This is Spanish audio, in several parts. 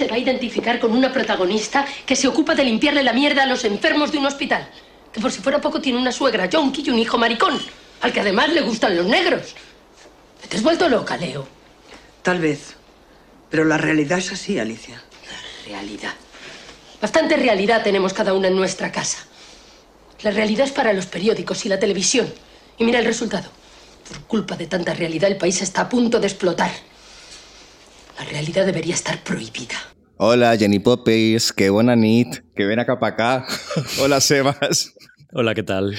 se va a identificar con una protagonista que se ocupa de limpiarle la mierda a los enfermos de un hospital. Que por si fuera poco tiene una suegra yonki y un hijo maricón, al que además le gustan los negros. ¿Te has vuelto loca, Leo? Tal vez. Pero la realidad es así, Alicia. La realidad. Bastante realidad tenemos cada una en nuestra casa. La realidad es para los periódicos y la televisión. Y mira el resultado. Por culpa de tanta realidad, el país está a punto de explotar. La realidad debería estar prohibida. Hola, Jenny Poppers, qué buena nit, que ven acá para acá. Hola, Sebas. Hola, ¿qué tal?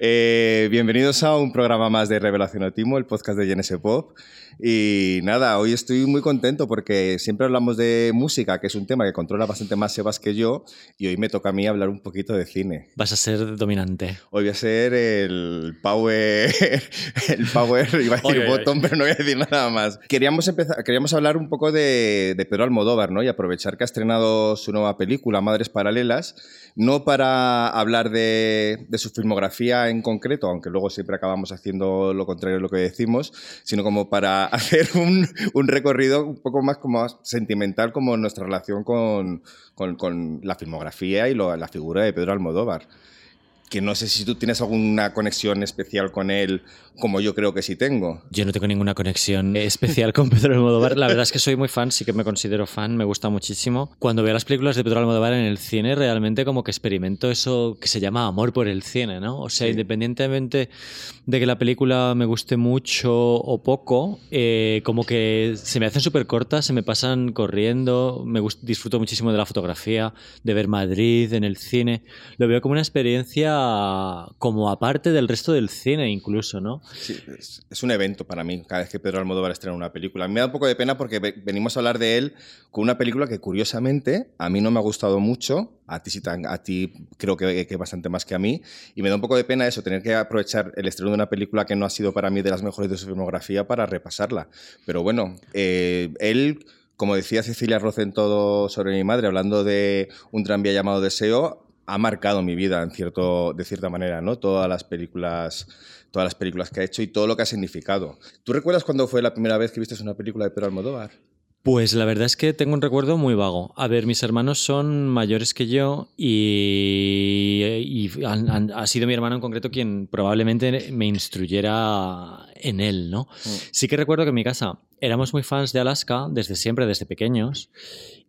Eh, bienvenidos a un programa más de Revelación Otimo, el podcast de GNS Pop. Y nada, hoy estoy muy contento porque siempre hablamos de música, que es un tema que controla bastante más Sebas que yo, y hoy me toca a mí hablar un poquito de cine. Vas a ser dominante. Hoy voy a ser el power, el power, iba a decir Oye, botón, pero no voy a decir nada más. Queríamos, empezar, queríamos hablar un poco de, de Pedro Almodóvar, ¿no? Y aprovechar que ha estrenado su nueva película, Madres Paralelas, no para hablar de, de su filmografía en concreto, aunque luego siempre acabamos haciendo lo contrario de lo que decimos, sino como para hacer un, recorrido un poco más como sentimental como nuestra relación con, con, la filmografía y la figura de Pedro Almodóvar. Que no sé si tú tienes alguna conexión especial con él, como yo creo que sí tengo. Yo no tengo ninguna conexión especial con Pedro Almodóvar. La verdad es que soy muy fan, sí que me considero fan, me gusta muchísimo. Cuando veo las películas de Pedro Almodóvar en el cine, realmente como que experimento eso que se llama amor por el cine, ¿no? O sea, Sí. independientemente de que la película me guste mucho o poco, eh, como que se me hacen súper cortas, se me pasan corriendo, me disfruto muchísimo de la fotografía, de ver Madrid en el cine. Lo veo como una experiencia como aparte del resto del cine incluso, ¿no? Sí, es, un evento para mí cada vez que Pedro Almodóvar estrena una película. Me da un poco de pena porque ve- venimos a hablar de él con una película que curiosamente a mí no me ha gustado mucho, a ti, a ti creo que, que bastante más que a mí, y me da un poco de pena eso, tener que aprovechar el estreno de una película que no ha sido para mí de las mejores de su filmografía para repasarla. Pero bueno, eh, él... Como decía Cecilia Roth en todo sobre mi madre, hablando de un tranvía llamado Deseo, ha marcado mi vida en cierto, de cierta manera, ¿no? Todas las películas, todas las películas que ha hecho y todo lo que ha significado. ¿Tú recuerdas cuándo fue la primera vez que viste una película de Pedro Almodóvar? Pues la verdad es que tengo un recuerdo muy vago. A ver, mis hermanos son mayores que yo y, y han- han- ha sido mi hermano en concreto quien probablemente me instruyera en él, ¿no? Sí que recuerdo que en mi casa éramos muy fans de Alaska desde siempre, desde pequeños.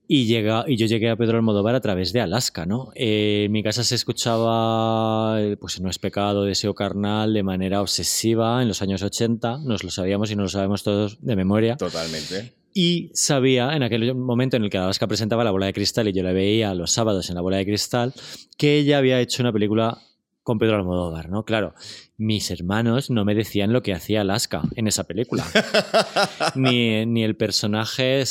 Y, llega, y yo llegué a Pedro Almodóvar a través de Alaska, ¿no? Eh, en mi casa se escuchaba, eh, pues No es pecado, Deseo carnal, de manera obsesiva en los años 80. Nos lo sabíamos y nos lo sabemos todos de memoria. Totalmente. Y sabía, en aquel momento en el que Alaska presentaba La Bola de Cristal y yo la veía los sábados en La Bola de Cristal, que ella había hecho una película con Pedro Almodóvar, ¿no? Claro, mis hermanos no me decían lo que hacía Alaska en esa película. ni, ni el personaje...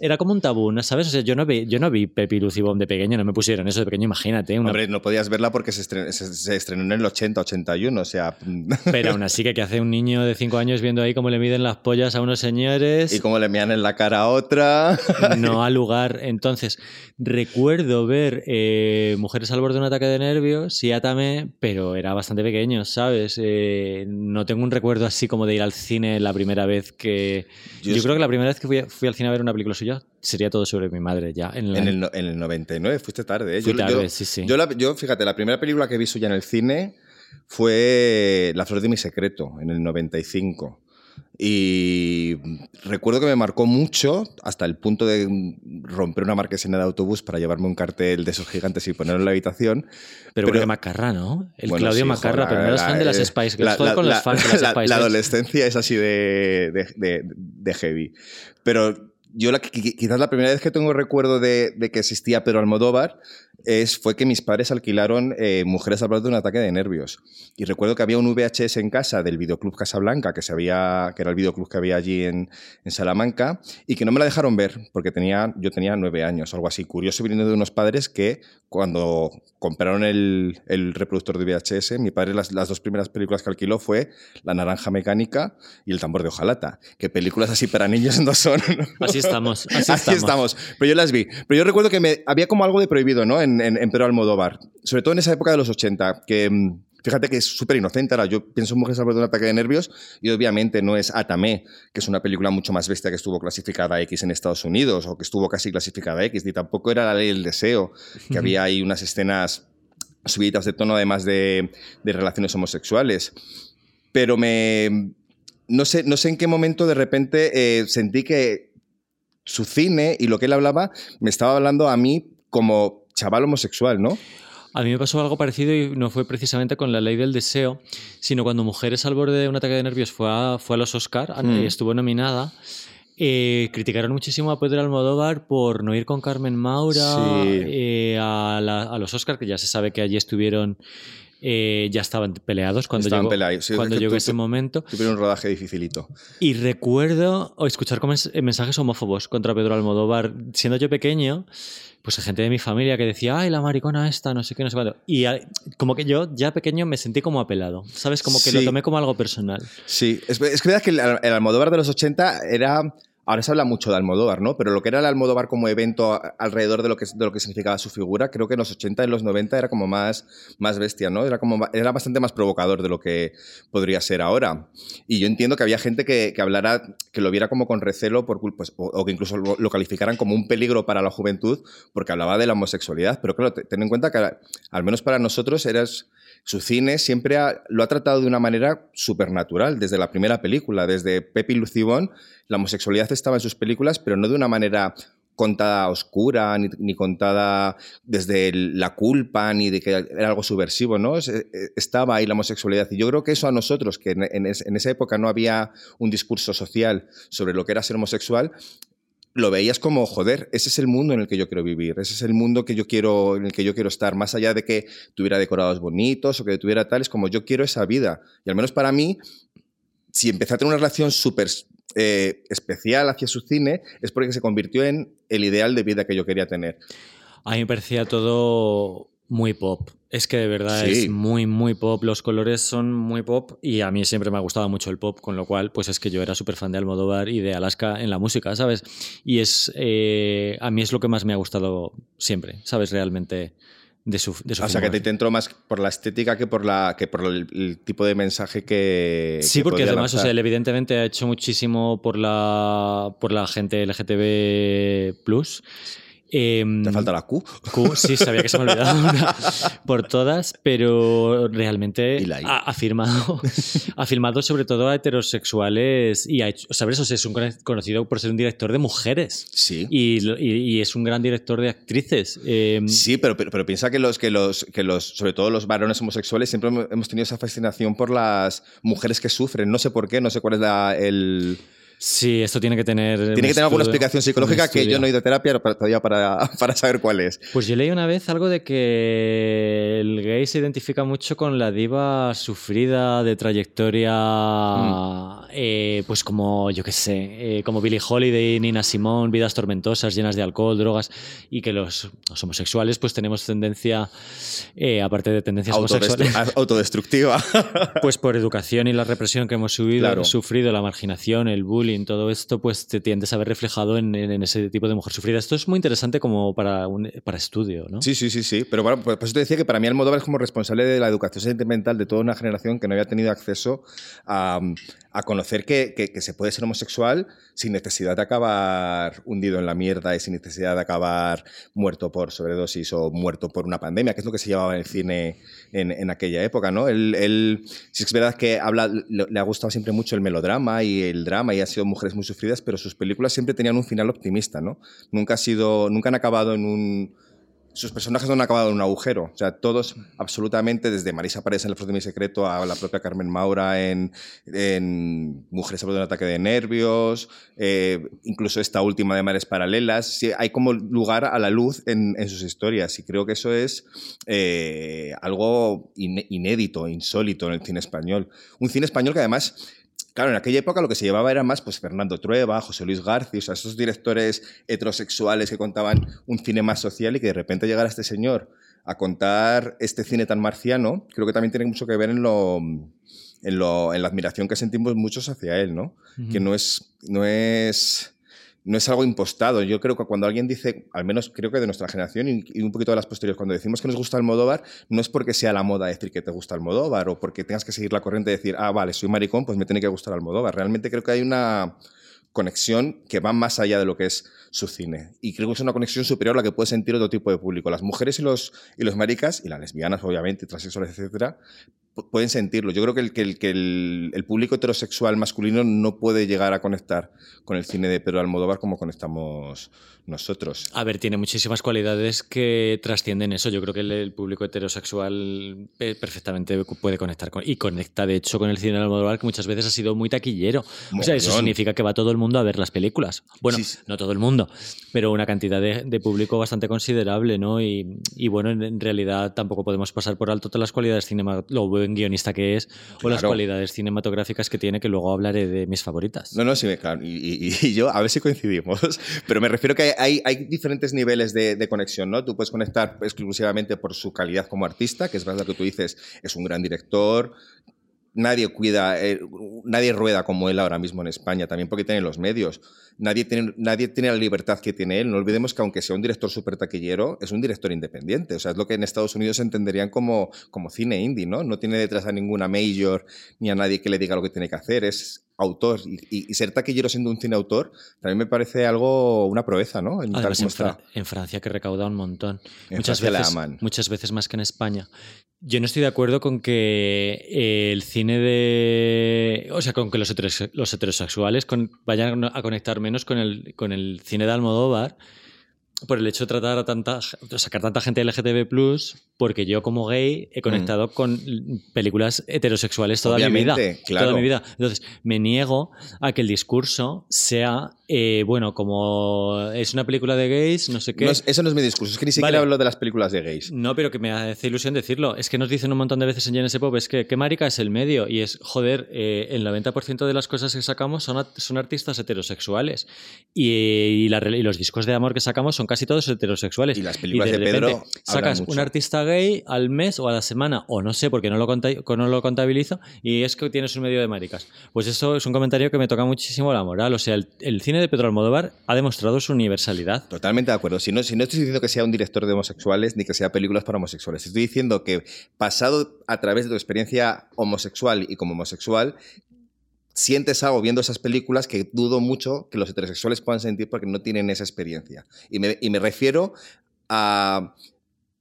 Era como un tabú, ¿no? ¿sabes? O sea, yo no vi, yo no vi Pepi Lucibón de pequeño, no me pusieron eso de pequeño, imagínate. Una, Hombre, no podías verla porque se estrenó, se, se estrenó en el 80, 81, o sea... Pero aún así, que, que hace un niño de 5 años viendo ahí cómo le miden las pollas a unos señores... y cómo le mean en la cara a otra. no al lugar. Entonces, recuerdo ver eh, Mujeres al borde de un ataque de nervios y Átame, pero era bastante pequeño, ¿sabes? Eh, no tengo un recuerdo así como de ir al cine la primera vez que... Yo creo que la primera vez que fui, fui al cine a ver una película suya sería todo sobre mi madre ya. En la- En el, en el 99, fuiste tarde. ¿eh? Fui Yo- tarde, yo- sí, sí. Yo, la- yo, fíjate, la primera película que vi suya en el cine fue La flor de mi secreto, en el 95. Y recuerdo que me marcó mucho hasta el punto de romper una marquesina de autobús para llevarme un cartel de esos gigantes y ponerlo en la habitación. pero porque Macarra, ¿no? El Bueno, Claudio sí, Macarra, pero no eres fan de las Spice Girls. la- la- con los la- fans de las la- Spice La adolescencia es así de, de, de- de heavy. Pero yo la, qui- qui- quizás la primera vez que tengo recuerdo de, de que existía Pedro Almodóvar es, fue que mis padres alquilaron eh, Mujeres al borde de un ataque de nervios. Y recuerdo que había un VHS en casa del videoclub Casablanca, que, se había, que era el videoclub que había allí en, Salamanca, y que no me la dejaron ver porque tenía, yo tenía nueve años algo así. Curioso viniendo de unos padres que cuando compraron el, el reproductor de VHS, mi padre las, las dos primeras películas que alquiló fue La naranja mecánica y El tambor de hojalata. Que películas así para niños no son. Así estamos, así, Así estamos. estamos. Pero yo las vi. Pero yo recuerdo que me, había como algo de prohibido, ¿no? En, en, en Pedro Almodóvar. Sobre todo en esa época de los 80, que mm, fíjate que es súper inocente. Ahora, yo pienso en Mujeres al borde de un ataque de nervios y obviamente no es Atame, que es una película mucho más bestia que estuvo clasificada X en Estados Unidos o que estuvo casi clasificada X, ni tampoco era La ley del deseo, que había ahí unas escenas subidas de tono además de, relaciones homosexuales. Pero me... No sé, no sé en qué momento de repente eh, sentí que su cine y lo que él hablaba me estaba hablando a mí como chaval homosexual, ¿no? A mí me pasó algo parecido y no fue precisamente con la ley del deseo, sino cuando Mujeres al borde de un ataque de nervios fue a, fue a los Oscar Mm. y estuvo nominada. eh, criticaron muchísimo a Pedro Almodóvar por no ir con Carmen Maura Sí. eh, a, la- a los Oscar, que ya se sabe que allí estuvieron, eh, ya estaban peleados cuando Estaban llegó, peleados, sí, cuando es que llegó tú- ese tú- momento. Tuvieron un rodaje dificilito. Y recuerdo o escuchar mensajes homófobos contra Pedro Almodóvar, siendo yo pequeño, pues gente de mi familia que decía, ay, la maricona esta, no sé qué, no sé cuánto. Y como que yo, ya pequeño, me sentí como apelado, ¿sabes? Como que lo tomé como algo personal. Sí, es, es que verdad que el, el Almodóvar de los 80 era... Ahora se habla mucho de Almodóvar, ¿no? Pero lo que era el Almodóvar como evento alrededor de lo que, de lo que significaba su figura, creo que en los 80 y los 90 era como más, más bestia, ¿no? Era, como, era bastante más provocador de lo que podría ser ahora. Y yo entiendo que había gente que, que hablara, que lo viera como con recelo por culpa, o, que incluso lo, lo calificaran como un peligro para la juventud porque hablaba de la homosexualidad. Pero claro, te- ten en cuenta que al menos para nosotros eras su cine siempre lo ha tratado de una manera supernatural, desde la primera película, desde Pepe y Lucibón, la homosexualidad estaba en sus películas, pero no de una manera contada oscura, ni, ni contada desde la culpa, ni de que era algo subversivo, ¿no? Eh, Estaba ahí la homosexualidad. Y yo creo que eso a nosotros, que en esa época no había un discurso social sobre lo que era ser homosexual, lo veías como, joder, ese es el mundo en el que yo quiero vivir, ese es el mundo que yo quiero, en el que yo quiero estar, más allá de que tuviera decorados bonitos o que tuviera tal, es como yo quiero esa vida. Y al menos para mí, si empecé a tener una relación súper eh, especial hacia su cine, es porque se convirtió en el ideal de vida que yo quería tener. A mí me parecía todo muy pop. Es que de verdad Sí. es muy, muy pop. Los colores son muy pop y a mí siempre me ha gustado mucho el pop, con lo cual, pues es que yo era súper fan de Almodóvar y de Alaska en la música, ¿sabes? Y es, eh, a mí es lo que más me ha gustado siempre, ¿sabes? Realmente de su, de su O sea, que te, entró más por la estética que por, la, que por el, el tipo de mensaje que. Sí, que porque además, o lanzar. sea, él evidentemente ha hecho muchísimo por la, por la gente LGTB+. Em, Te falta la Q. Q, sí, sabía que se me olvidaba una por todas, pero realmente ha, ha firmado, ha filmado sobre todo a heterosexuales y ha hecho, ¿sabes? O sea, es un cono- conocido por ser un director de mujeres Sí. y, y- y es un gran director de actrices. Eh, Sí, pero, pero, pero piensa que los, que los, que los, sobre todo los varones homosexuales, siempre hemos- hemos tenido esa fascinación por las mujeres que sufren. No sé por qué, no sé cuál es la, el. Sí, esto tiene que tener. Tiene que tener alguna explicación psicológica que yo no he ido a terapia para- todavía para, para saber cuál es. Pues yo leí una vez algo de que el gay se identifica mucho con la diva sufrida de trayectoria, Mm. eh, pues como, yo qué sé, eh, como Billie Holiday, Nina Simone, vidas tormentosas, llenas de alcohol, drogas, y que los, los homosexuales pues tenemos tendencia, eh, aparte de tendencias Autodestru- homosexuales, autodestructiva. pues por educación y la represión que hemos subido, Claro. sufrido, la marginación, el bullying, todo esto, pues te tiendes a ver reflejado en, ese tipo de mujer sufrida. Esto es muy interesante como para, un, para estudio, ¿no? Sí, sí, sí, sí. Pero bueno, pues por eso te decía que para mí Almodóvar es como responsable de la educación sentimental de toda una generación que no había tenido acceso a, a conocer que, que- que se puede ser homosexual sin necesidad de acabar hundido en la mierda y sin necesidad de acabar muerto por sobredosis o muerto por una pandemia, que es lo que se llevaba en el cine en, aquella época, ¿no? Él, él- sí es verdad que habla, le, le ha gustado siempre mucho el melodrama y el drama y ha sido mujeres muy sufridas, pero sus películas siempre tenían un final optimista, ¿no? Nunca, ha sido, nunca han acabado en un sus personajes no han acabado en un agujero. O sea, todos, absolutamente, desde Marisa Paredes en El Flor de mi Secreto a la propia Carmen Maura en, en Mujeres sobre un ataque de nervios, eh, incluso esta última de Mares Paralelas. Sí, hay como lugar a la luz en, en sus historias y creo que eso es eh, algo iné- inédito, insólito en el cine español. Un cine español que además Claro, en aquella época lo que se llevaba era más pues, Fernando Trueba, José Luis García, o sea, esos directores heterosexuales que contaban un cine más social y que de repente llegara este señor a contar este cine tan marciano, creo que también tiene mucho que ver en lo, en, lo, en la admiración que sentimos muchos hacia él, ¿no? Que no es, no es no es algo impostado. Yo creo que cuando alguien dice, al menos creo que de nuestra generación y, un poquito de las posteriores, cuando decimos que nos gusta el Modóvar, no es porque sea la moda decir que te gusta el Modóvar o porque tengas que seguir la corriente y decir, ah, vale, soy maricón, pues me tiene que gustar el Modóvar. Realmente creo que hay una conexión que va más allá de lo que es su cine. Y creo que es una conexión superior a la que puede sentir otro tipo de público. Las mujeres y los, y los maricas, y las lesbianas, obviamente, transexuales, etcétera, pueden sentirlo. Yo creo que, el, que, el, que el, público heterosexual masculino no puede llegar a conectar con el cine de Pedro Almodóvar como conectamos nosotros. A ver, tiene muchísimas cualidades que trascienden eso. Yo creo que el, público heterosexual eh, perfectamente puede conectar con, y conecta, de hecho, con el cine de Almodóvar, que muchas veces ha sido muy taquillero. O sea, eso significa que va todo el mundo a ver las películas. Bueno, no todo el mundo, pero una cantidad de, público bastante considerable, ¿no? Y, bueno, en, realidad tampoco podemos pasar por alto todas las cualidades cinematográficas, buen guionista que es, o las cualidades cinematográficas que tiene, que luego hablaré de mis favoritas. No, no, sí, claro. Y, y yo, a ver si coincidimos. Pero me refiero que hay, diferentes niveles de, conexión, ¿no? Tú puedes conectar exclusivamente por su calidad como artista, que es verdad que tú dices, es un gran director, nadie cuida, eh, nadie rueda como él ahora mismo en España, también porque tiene los medios. Nadie tiene, nadie tiene la libertad que tiene él. No olvidemos que aunque sea un director súper taquillero, es un director independiente. O sea, es lo que en Estados Unidos entenderían como, como cine indie, ¿no? No tiene detrás a ninguna major ni a nadie que le diga lo que tiene que hacer. Es autor. Y, ser taquillero siendo un cine autor también me parece algo, una proeza, ¿no? En, en, Francia que recauda un montón. muchas veces, muchas veces más que en España. Yo no estoy de acuerdo con que el cine de. O sea, con que los, heterosexuales vayan a conectar menos con el, con el cine de Almodóvar por el hecho de tratar a tanta, sacar tanta gente LGTB+, porque yo como gay he conectado mm. con películas heterosexuales toda mi vida. Toda mi vida. Entonces, me niego a que el discurso sea, eh, bueno, como es una película de gays, no sé qué. eso no es mi discurso, es que ni siquiera hablo de las películas de gays. No, pero que me hace ilusión decirlo. Es que nos dicen un montón de veces en GNS Pop, es que qué marica es el medio. Y es, joder, eh, el 90% de las cosas que sacamos son, son artistas heterosexuales. Y, y, los discos de amor que sacamos son casi todos heterosexuales. Y las películas de, Pedro sacas un artista gay al mes o a la semana, o no sé, porque no lo, no lo contabilizo, y es que tienes un medio de maricas. Pues eso es un comentario que me toca muchísimo la moral. O sea, el, cine de Pedro Almodóvar ha demostrado su universalidad. Totalmente de acuerdo. Si no, si no estoy diciendo que sea un director de homosexuales ni que sea películas para homosexuales, estoy diciendo que pasado a través de tu experiencia homosexual y como homosexual, sientes algo viendo esas películas que dudo mucho que los heterosexuales puedan sentir porque no tienen esa experiencia. Y me, y me refiero a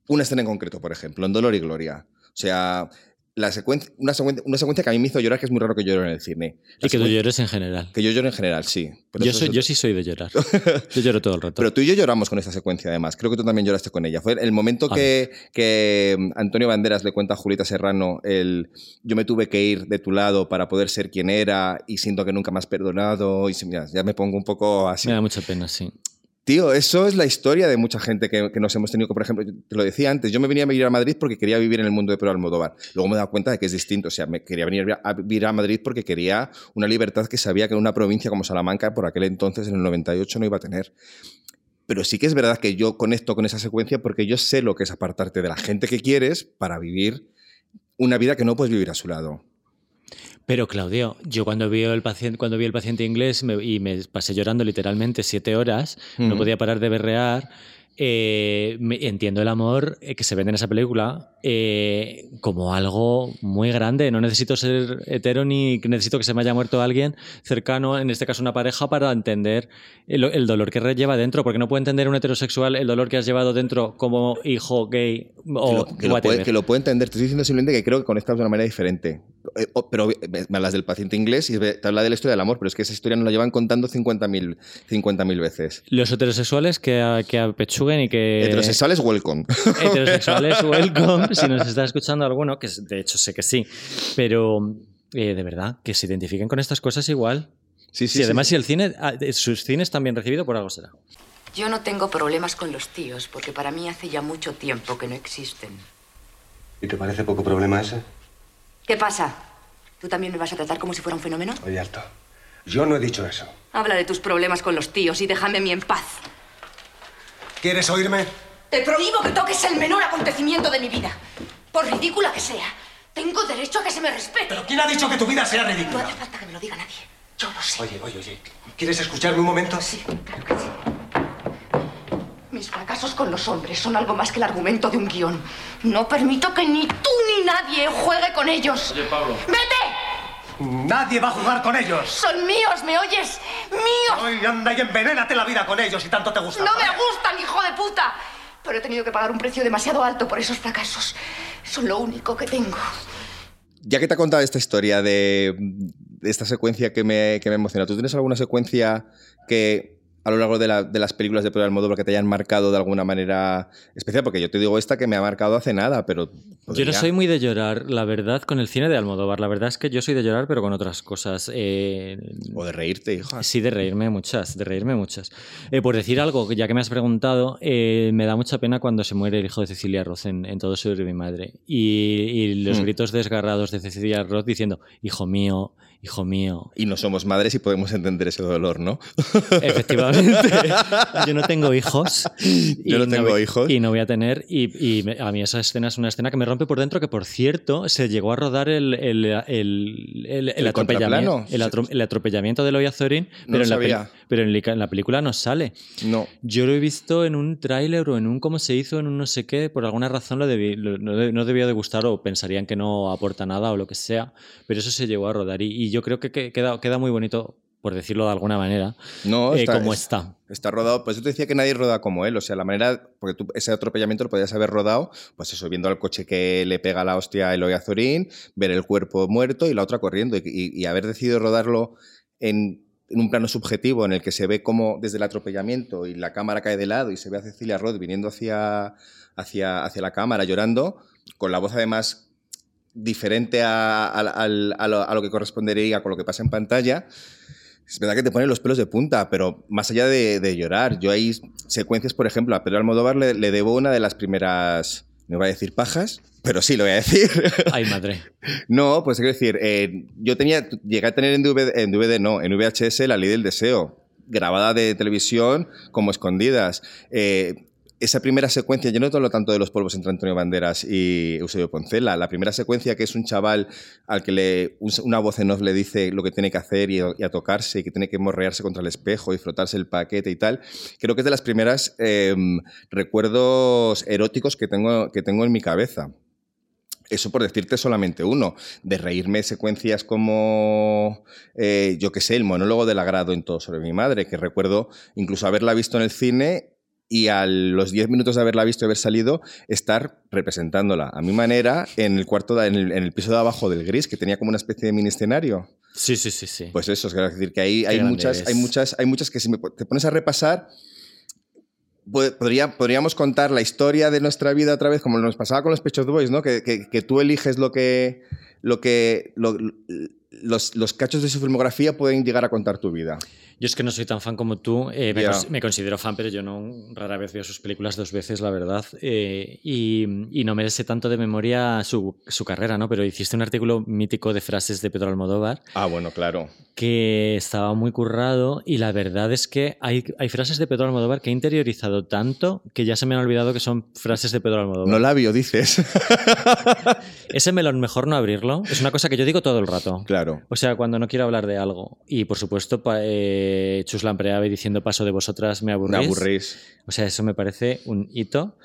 una escena en concreto, por ejemplo, en Dolor y Gloria. O sea, la secuencia, una, secuencia, que a mí me hizo llorar, que es muy raro que llore en el cine. y que tú llores en general. Que yo llore en general, sí. yo, soy, yo sí soy de llorar. Yo lloro todo el rato. Pero tú y yo lloramos con esta secuencia, además. Creo que tú también lloraste con ella. Fue el momento que, que, Antonio Banderas le cuenta a Julita Serrano el yo me tuve que ir de tu lado para poder ser quien era y siento que nunca me has perdonado. Y ya me pongo un poco así. Me da mucha pena, sí. Tío, eso es la historia de mucha gente que, nos hemos tenido. Por ejemplo, te lo decía antes, yo me venía a vivir a Madrid porque quería vivir en el mundo de Pedro Almodóvar. Luego me he dado cuenta de que es distinto. O sea, me quería venir a vivir a Madrid porque quería una libertad que sabía que en una provincia como Salamanca, por aquel entonces, en el 98, no iba a tener. Pero sí que es verdad que yo conecto con esa secuencia porque yo sé lo que es apartarte de la gente que quieres para vivir una vida que no puedes vivir a su lado. Pero Claudio, yo cuando vi el paciente, cuando vi el paciente inglés y me pasé llorando literalmente siete horas, no podía parar de berrear. Eh, entiendo el amor eh, que se vende en esa película eh, como algo muy grande. No necesito ser hetero ni necesito que se me haya muerto alguien cercano, en este caso una pareja, para entender el, dolor que lleva dentro. Porque no puedo entender un heterosexual el dolor que has llevado dentro como hijo gay o que lo, que lo, puede, entender. Te estoy diciendo simplemente que creo que conectas de una manera diferente. pero me hablas del paciente inglés y te habla de la historia del amor, pero es que esa historia nos la llevan contando 50.000 50 veces. Los heterosexuales que, que y que... Heterosexuales, welcome. Heterosexuales, welcome. Si nos está escuchando alguno, que de hecho sé que sí, pero eh, de verdad, que se identifiquen con estas cosas igual. Sí, sí. Y además, si el cine, ah, sus cines están bien recibidos, por algo será. Yo no tengo problemas con los tíos, porque para mí hace ya mucho tiempo que no existen. ¿Y te parece poco problema ese? ¿Qué pasa? ¿Tú también me vas a tratar como si fuera un fenómeno? Oye, alto. Yo no he dicho eso. Habla de tus problemas con los tíos y déjame a mí en paz. ¿Quieres oírme? Te prohíbo que toques el menor acontecimiento de mi vida. Por ridícula que sea, tengo derecho a que se me respete. ¿Pero quién ha dicho que tu vida sea ridícula? No hace falta que me lo diga nadie. Yo lo sé. Oye, oye, oye. ¿Quieres escucharme un momento? Sí, claro que sí. Mis fracasos con los hombres son algo más que el argumento de un guion. No permito que ni tú ni nadie juegue con ellos. Oye, Pablo. ¡Vete! Nadie va a jugar con ellos. Son míos, ¿me oyes? ¡Míos! Ay, anda y envenénate la vida con ellos si tanto te gusta. No me gustan, hijo de puta. Pero he tenido que pagar un precio demasiado alto por esos fracasos. Son lo único que tengo. Ya que te ha contado esta historia de, de esta secuencia que me, que me emociona, ¿tú tienes alguna secuencia que a lo largo de, la- de las películas de Pedro Almodóvar que te hayan marcado de alguna manera especial? Porque yo te digo esta que me ha marcado hace nada, pero... Yo no soy muy de llorar, la verdad, con el cine de Almodóvar. La verdad es que yo soy de llorar, pero con otras cosas. Eh, O de reírte, hija. Sí, de reírme muchas, de reírme muchas. Eh, por decir algo, ya que me has preguntado, eh, me da mucha pena cuando se muere el hijo de Cecilia Roth en, en Todo sobre mi madre. Y, y los Hmm. gritos desgarrados de Cecilia Roth diciendo, hijo mío, hijo mío. Y no somos madres y podemos entender ese dolor, ¿no? Efectivamente, yo no tengo hijos. Yo no tengo hijos. Y no voy a tener. Y, y a mí esa escena es una escena que me rompe por dentro, que por cierto, se llegó a rodar el, el, el, el- el ¿El atropellamiento, el, atro- el atropellamiento de Loya Zorin, No pero, lo en la, sabía. pero en, la- en la película no sale. No. Yo lo he visto en un tráiler o en un cómo se hizo, en un no sé qué, por alguna razón lo debí- lo- no, no debió de gustar o pensarían que no aporta nada o lo que sea, pero eso se llegó a rodar y, y yo creo que, que queda, queda muy bonito, por decirlo de alguna manera, No, eh, está, como es- está. Está rodado, pues yo te decía que nadie roda como él, o sea, la manera, porque tú ese atropellamiento lo podías haber rodado, pues eso, viendo al coche que le pega la hostia a Eloy Azorín, ver el cuerpo muerto y la otra corriendo, y, y- y haber decidido rodarlo en, en un plano subjetivo en el que se ve como desde el atropellamiento y la cámara cae de lado y se ve a Cecilia Roth viniendo hacia, hacia, hacia la cámara llorando, con la voz además diferente a, a- al- a lo, a lo que correspondería con lo que pasa en pantalla, es verdad que te pone los pelos de punta, pero más allá de, de llorar, yo hay secuencias, por ejemplo, a Pedro Almodóvar le, le debo una de las primeras, no voy a decir pajas, pero sí lo voy a decir. Ay, madre. no, pues quiero decir, eh, yo tenía, llegué a tener en DVD, en DVD no, en VHS La Ley del Deseo, grabada de televisión como escondidas. Eh, esa primera secuencia, yo no te hablo tanto de los polvos entre Antonio Banderas y Eusebio Poncela. La primera secuencia que es un chaval al que una voz en off le dice lo que tiene que hacer y, a- tocarse y que tiene que morrearse contra el espejo y frotarse el paquete y tal. Creo que es de las primeras eh, recuerdos eróticos que tengo, que tengo en mi cabeza. Eso por decirte solamente uno. De reírme secuencias como, eh, yo qué sé, el monólogo del agrado en todo sobre mi madre, que recuerdo incluso haberla visto en el cine y a los 10 minutos de haberla visto y haber salido, estar representándola a mi manera en el cuarto, de- en el, en el piso de abajo del gris, que tenía como una especie de mini escenario. Sí, sí, sí, sí. Pues eso, es decir, que hay, hay, muchas, hay, muchas, hay muchas que si me te pones a repasar, podría, podríamos contar la historia de nuestra vida otra vez, como nos pasaba con los Pechos Boys, ¿no? Que, que- que tú eliges lo que, lo que lo- los, los cachos de su filmografía pueden llegar a contar tu vida. Yo es que no soy tan fan como tú. eh, me, Ya. cons- me considero fan, pero yo no rara vez veo sus películas dos veces, la verdad. eh, y, y no me sé tanto de memoria su, su carrera, ¿no? Pero hiciste un artículo mítico de frases de Pedro Almodóvar Ah, bueno, claro. que estaba muy currado y la verdad es que hay, hay frases de Pedro Almodóvar que he interiorizado tanto que ya se me han olvidado que son frases de Pedro Almodóvar. No labio, dices. Ese melón mejor no abrirlo. Es una cosa que yo digo todo el rato. claro. O sea, cuando no quiero hablar de algo. Y por supuesto, pa- eh, Chus Lampreave diciendo paso de vosotras me aburrís. Me aburrís. O sea, eso me parece un hito.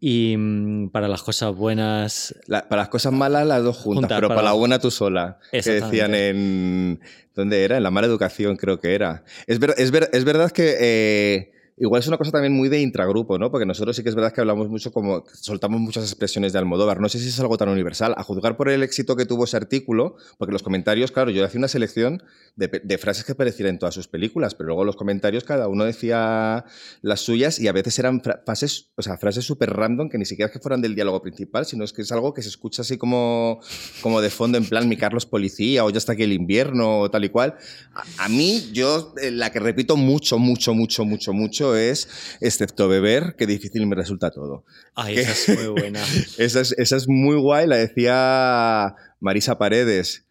Y mm, para las cosas buenas, La- para las cosas malas, las dos juntas, Juntas, pero para- para la buena tú sola. Que decían en. ¿Dónde era? En la mala educación, creo que era. Es, ver- es, ver- es verdad que. eh, Igual es una cosa también muy de intragrupo, ¿no? Porque nosotros sí que es verdad que hablamos mucho como, soltamos muchas expresiones de Almodóvar. No sé si es algo tan universal. A juzgar por el éxito que tuvo ese artículo, porque los comentarios, claro, yo hacía una selección de, de frases que aparecían en todas sus películas, pero luego los comentarios cada uno decía las suyas y a veces eran fra- frases, o sea, frases súper random que ni siquiera es que fueran del diálogo principal, sino es que es algo que se escucha así como, como de fondo, en plan mi Carlos Policía o ya está aquí el invierno o tal y cual. A, a mí, yo, eh, la que repito mucho, mucho, mucho, mucho, mucho es, excepto beber, que difícil me resulta todo. ay, esa es muy buena. Esa es, esa es muy guay, la decía Marisa Paredes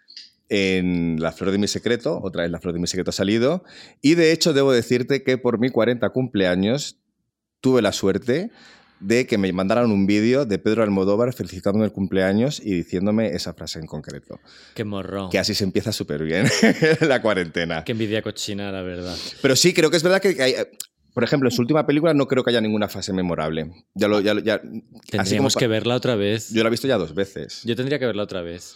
en La Flor de mi Secreto, otra vez La Flor de mi Secreto ha salido, y de hecho debo decirte que por mi 40 cumpleaños tuve la suerte de que me mandaran un vídeo de Pedro Almodóvar felicitándome el cumpleaños y diciéndome esa frase en concreto. Qué morro. Que así se empieza súper bien la cuarentena. Qué envidia cochina, la verdad. Pero sí, creo que es verdad que hay, por ejemplo, en su última película no creo que haya ninguna frase memorable. Ya lo, ya, así Tendríamos como que verla otra vez. Yo la he visto ya dos veces. Yo tendría que verla otra vez.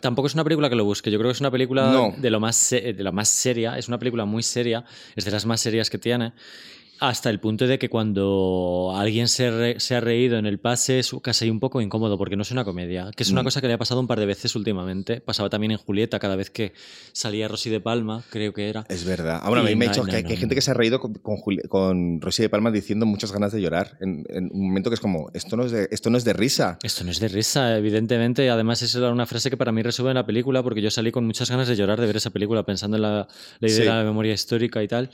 Tampoco es una película que lo busque. Yo creo que es una película No. de, lo más de lo más seria. Es una película muy seria. Es de las más serias que tiene. Hasta el punto de que cuando alguien se, re- se ha reído en el pase es casi un poco incómodo porque no es una comedia. Que es una Mm. cosa que le ha pasado un par de veces últimamente. Pasaba también en Julieta cada vez que salía Rosy de Palma, creo que era. Es verdad. Ahora, Y me ha dicho no, que, hay- no, que hay no. gente que se ha reído con, con, con Rosy de Palma diciendo muchas ganas de llorar. En, en un momento que es como, esto no es de, esto no es de risa. Esto no es de risa, evidentemente. Además, esa era una frase que para mí resume la película, porque yo salí con muchas ganas de llorar de ver esa película, pensando en la, la idea Sí. de la memoria histórica y tal.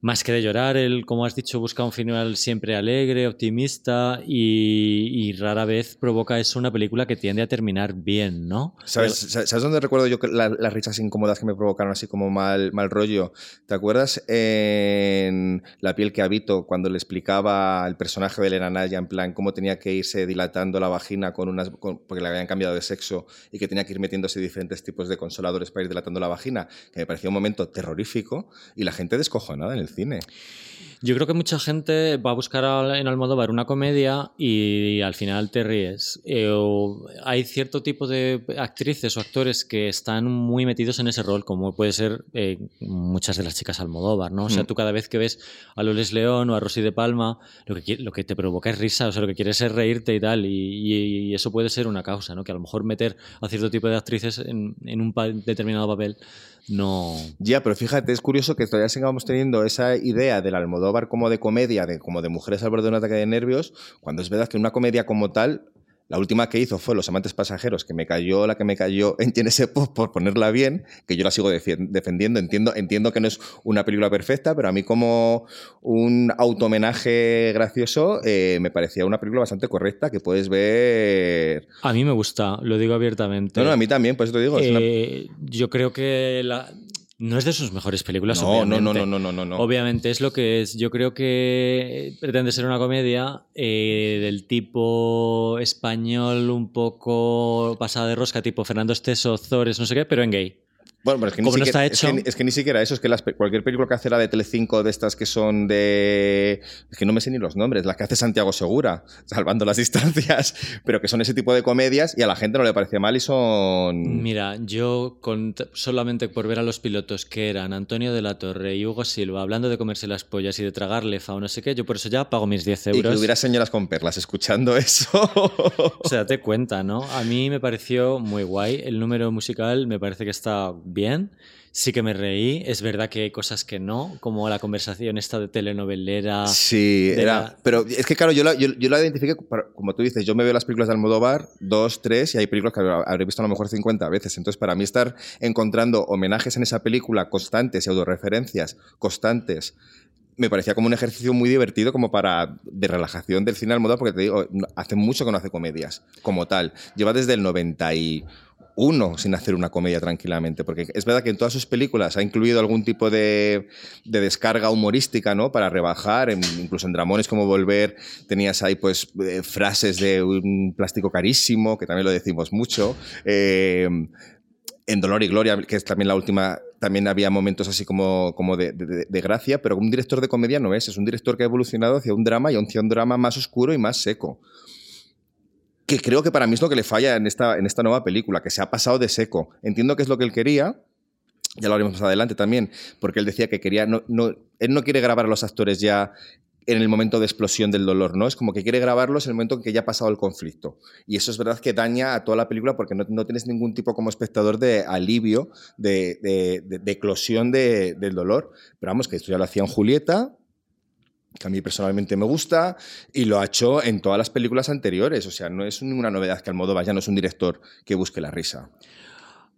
Más que de llorar, él, como has dicho, busca un final siempre alegre, optimista y, y rara vez provoca eso una película que tiende a terminar bien, ¿no? ¿Sabes, sa- ¿sabes dónde recuerdo yo la- las risas incómodas que me provocaron así como mal, mal rollo? ¿Te acuerdas en La piel que habito cuando le explicaba al personaje de Elena Naya en plan cómo tenía que irse dilatando la vagina con unas con- porque le habían cambiado de sexo y que tenía que ir metiéndose diferentes tipos de consoladores para ir dilatando la vagina? Que me pareció un momento terrorífico y la gente descojonada en el cine. Yo creo que mucha gente va a buscar en Almodóvar una comedia y al final te ríes. Eh, o hay cierto tipo de actrices o actores que están muy metidos en ese rol, como puede ser eh, muchas de las chicas Almodóvar, ¿no? O sea, Mm. tú cada vez que ves a Loles León o a Rosy de Palma, lo que, lo que te provoca es risa, o sea, lo que quieres es reírte y tal, y, y- y eso puede ser una causa, ¿no? Que a lo mejor meter a cierto tipo de actrices en, en un pa- determinado papel no... Ya, pero fíjate, es curioso que todavía sigamos teniendo esa idea del Almodóvar como de comedia, de, como de mujeres al borde de un ataque de nervios, cuando es verdad que una comedia como tal, la última que hizo fue Los amantes pasajeros, que me cayó la que me cayó en ese Pop por ponerla bien, que yo la sigo defendiendo. Entiendo, entiendo que no es una película perfecta, pero a mí como un auto-homenaje gracioso eh, me parecía una película bastante correcta que puedes ver... A mí me gusta, lo digo abiertamente. No, no, a mí también, por eso te digo. es una- Eh, Yo creo que la- no es de sus mejores películas, No, no, obviamente. no, no, no, no, no, no. Obviamente es lo que es. Yo creo que pretende ser una comedia eh, del tipo español un poco pasada de rosca, tipo Fernando Esteso, Zores, no sé qué, pero en gay. Bueno, pero es que, ni no siquiera, está es que hecho- es que ni siquiera eso, es que las cualquier película que hace la de Telecinco de estas que son de... Es que no me sé ni los nombres, las que hace Santiago Segura, salvando las distancias, pero que son ese tipo de comedias y a la gente no le parece mal y son... Mira, yo con, solamente por ver a los pilotos que eran Antonio de la Torre y Hugo Silva hablando de comerse las pollas y de tragar lefa o no sé qué, yo por eso ya pago mis 10 Y que euros. hubiera señoras con perlas escuchando eso. O sea, date cuenta, ¿no? A mí me pareció muy guay. El número musical me parece que está bien. Sí que me reí. Es verdad que hay cosas que no, como la conversación esta de telenovelera. Sí, de era. la- Pero es que, claro, yo la, yo, yo la identifiqué, como tú dices, yo me veo las películas de Almodóvar, dos, tres, y hay películas que habré visto a lo mejor 50 veces. Entonces, para mí, estar encontrando homenajes en esa película constantes y autorreferencias constantes. Me parecía como un ejercicio muy divertido como para de relajación del cine Almodóvar, porque te digo, hace mucho que no hace comedias como tal. Lleva desde el 91 sin hacer una comedia tranquilamente, porque es verdad que en todas sus películas ha incluido algún tipo de, de descarga humorística, ¿no? Para rebajar, incluso en dramones como Volver tenías ahí pues eh, frases de un plástico carísimo, que también lo decimos mucho. Eh, en Dolor y Gloria, que es también la última, también había momentos así como, como de, de- de gracia, pero un director de comedia no es, es un director que ha evolucionado hacia un drama y hacia un drama más oscuro y más seco. Que creo que para mí es lo que le falla en esta, en esta nueva película, que se ha pasado de seco. Entiendo que es lo que él quería, ya lo haremos más adelante también, porque él decía que quería, no, no, él no quiere grabar a los actores ya en el momento de explosión del dolor, ¿no? Es como que quiere grabarlos en el momento en que ya ha pasado el conflicto. Y eso es verdad que daña a toda la película porque no, no tienes ningún tipo como espectador de alivio, de, de, de- de eclosión de- del dolor. Pero vamos, que esto ya lo hacía en Julieta, que a mí personalmente me gusta, y lo ha hecho en todas las películas anteriores. O sea, no es ninguna novedad que Almodóvar ya no es un director que busque la risa.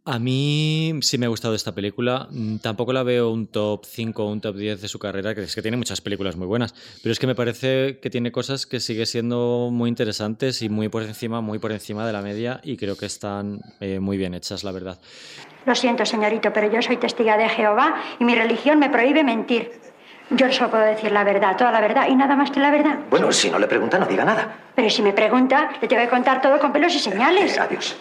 A mí sí me ha gustado esta película. Mm, Tampoco la veo un top 5 o un top 10 de su carrera, que es que tiene muchas películas muy buenas. Pero es que me parece que tiene cosas que sigue siendo muy interesantes y muy por encima, muy por encima de la media y creo que están eh, muy bien hechas, la verdad. Lo siento, señorito, pero yo soy testiga de Jehová y mi religión me prohíbe mentir. Yo solo puedo decir la verdad, toda la verdad y nada más que la verdad. Bueno, si no le pregunta, no diga nada. Pero si me pregunta, le tengo que contar todo con pelos y señales. Eh, adiós.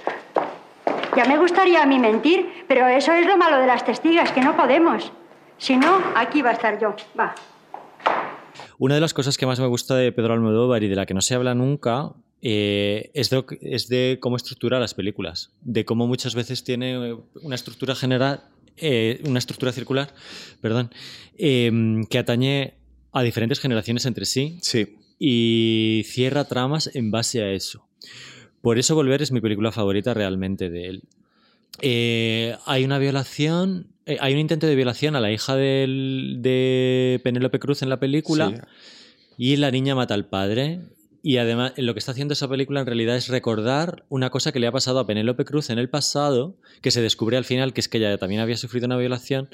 Ya me gustaría a mí mentir, pero eso es lo malo de las testigas, que no podemos. Si no, aquí va a estar yo. Va. Una de las cosas que más me gusta de Pedro Almodóvar y de la que no se habla nunca eh, es, de, es, de, cómo estructura las películas, de cómo muchas veces tiene una estructura general, eh, una estructura circular, perdón, eh, que atañe a diferentes generaciones entre sí, sí y cierra tramas en base a eso. Por eso Volver es mi película favorita realmente de él. Eh, hay una violación, eh, hay un intento de violación a la hija del, de Penélope Cruz en la película Sí. y la niña mata al padre. Y además lo que está haciendo esa película en realidad es recordar una cosa que le ha pasado a Penélope Cruz en el pasado, que se descubre al final que es que ella también había sufrido una violación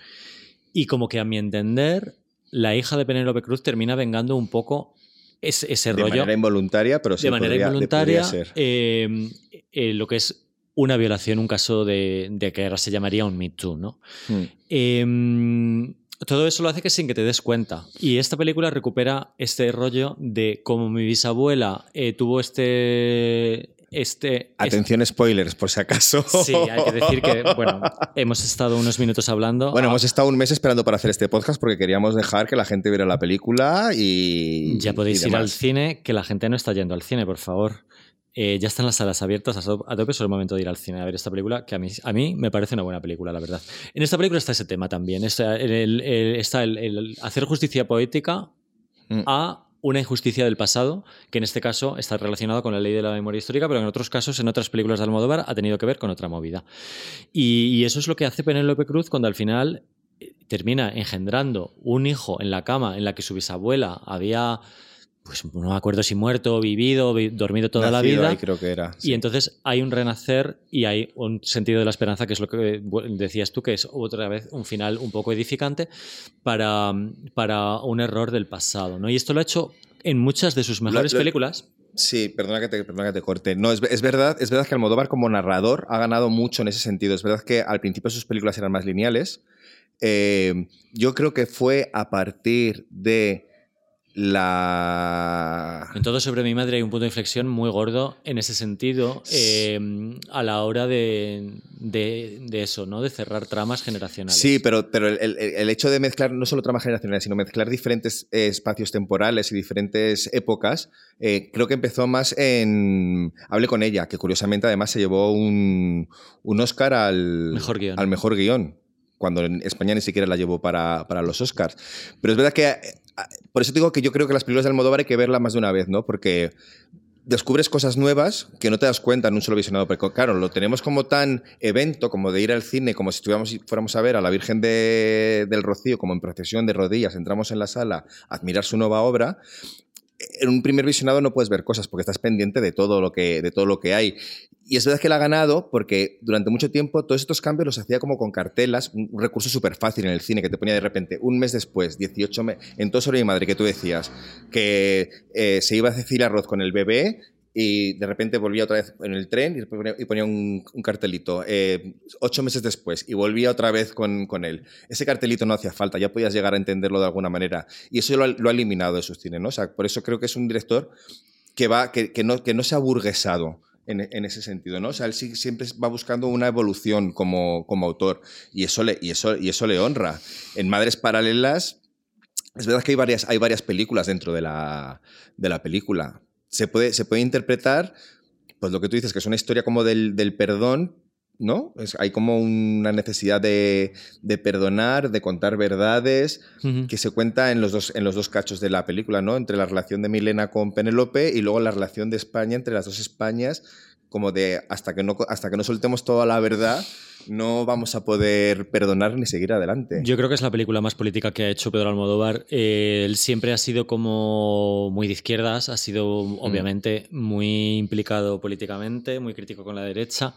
y como que a mi entender la hija de Penélope Cruz termina vengando un poco ese, ese de rollo manera involuntaria, pero sí de manera podría- involuntaria ser. eh, eh, lo que es una violación, un caso de, de que ahora se llamaría un Me Too, ¿no? Mm. Eh, todo eso lo hace que sin que te des cuenta. Y esta película recupera este rollo de cómo mi bisabuela eh, tuvo este. este Atención, spoilers, por si acaso. este- Sí, hay que decir que, bueno, hemos estado unos minutos hablando. Bueno, Ah, hemos estado un mes esperando para hacer este podcast porque queríamos dejar que la gente viera la película y. Ya podéis y ir al cine, que la gente no está yendo al cine, por favor. Eh, ya están las salas abiertas a tope, es el momento de ir al cine a ver esta película, que a mí, a mí me parece una buena película, la verdad. En esta película está ese tema también, está el, el- el- está el- el hacer justicia poética Mm. a una injusticia del pasado, que en este caso está relacionado con la ley de la memoria histórica, pero en otros casos, en otras películas de Almodóvar, ha tenido que ver con otra movida. Y, y eso es lo que hace Penélope Cruz cuando al final eh, termina engendrando un hijo en la cama en la que su bisabuela había, pues no me acuerdo si muerto, vivido, vi- dormido toda la vida. ahí creo que era. sí. Y entonces hay un renacer y hay un sentido de la esperanza, que es lo que bu- decías tú, que es otra vez un final un poco edificante para, para un error del pasado. ¿no? Y esto lo ha hecho en muchas de sus mejores lo- películas. Sí, perdona que te, perdona que te corte. No, es, es verdad, es verdad que Almodóvar como narrador ha ganado mucho en ese sentido. Es verdad que al principio sus películas eran más lineales. Eh, yo creo que fue a partir de la... En todo sobre mi madre hay un punto de inflexión muy gordo en ese sentido eh, a la hora de, de- de eso, ¿no? De cerrar tramas generacionales. Sí, pero, pero el, el- el hecho de mezclar no solo tramas generacionales, sino mezclar diferentes eh, espacios temporales y diferentes épocas, eh, creo que empezó más en Hable con ella, que curiosamente además se llevó un, un Oscar al Mejor guion. al mejor guion, cuando en España ni siquiera la llevó para, para los Oscars. Pero es verdad que, por eso digo que yo creo que las películas de Almodóvar hay que verlas más de una vez, ¿no? Porque descubres cosas nuevas que no te das cuenta en un solo visionado. Porque, claro, lo tenemos como tan evento, como de ir al cine, como si estuviéramos, fuéramos a ver a la Virgen de- del Rocío, como en procesión de rodillas, entramos en la sala a admirar su nueva obra. En un primer visionado no puedes ver cosas porque estás pendiente de todo lo que, de todo lo que hay. Y es verdad que la ha ganado porque durante mucho tiempo todos estos cambios los hacía como con cartelas, un recurso súper fácil en el cine que te ponía de repente un mes después, 18 meses, en todo sobre mi madre que tú decías, que eh, se iba a Cecilia Roth con el bebé y de repente volvía otra vez en el tren y ponía, un, un cartelito, eh, ocho meses después, y volvía otra vez con, con él. Ese cartelito no hacía falta, ya podías llegar a entenderlo de alguna manera. Y eso lo ha, lo ha eliminado de su cine, ¿no? O sea, por eso creo que es un director que, va, que, que no, que no se ha burguesado en, en ese sentido, ¿no? O sea, él sí- siempre va buscando una evolución como, como autor y eso, le, y, eso, y eso le honra. En Madres Paralelas, es verdad que hay varias, hay varias películas dentro de la, de la película. Se puede, se puede interpretar, pues lo que tú dices, que es una historia como del, del perdón, ¿no? Es- hay como una necesidad de, de perdonar, de contar verdades, que se cuenta en los, dos, en los dos cachos de la película, ¿no? Entre la relación de Milena con Penélope y luego la relación de España entre las dos Españas, como de hasta que no, hasta que no soltemos toda la verdad, no vamos a poder perdonar ni seguir adelante. Yo creo que es la película más política que ha hecho Pedro Almodóvar. Eh, él siempre ha sido como muy de izquierdas, ha sido obviamente muy implicado políticamente, muy crítico con la derecha.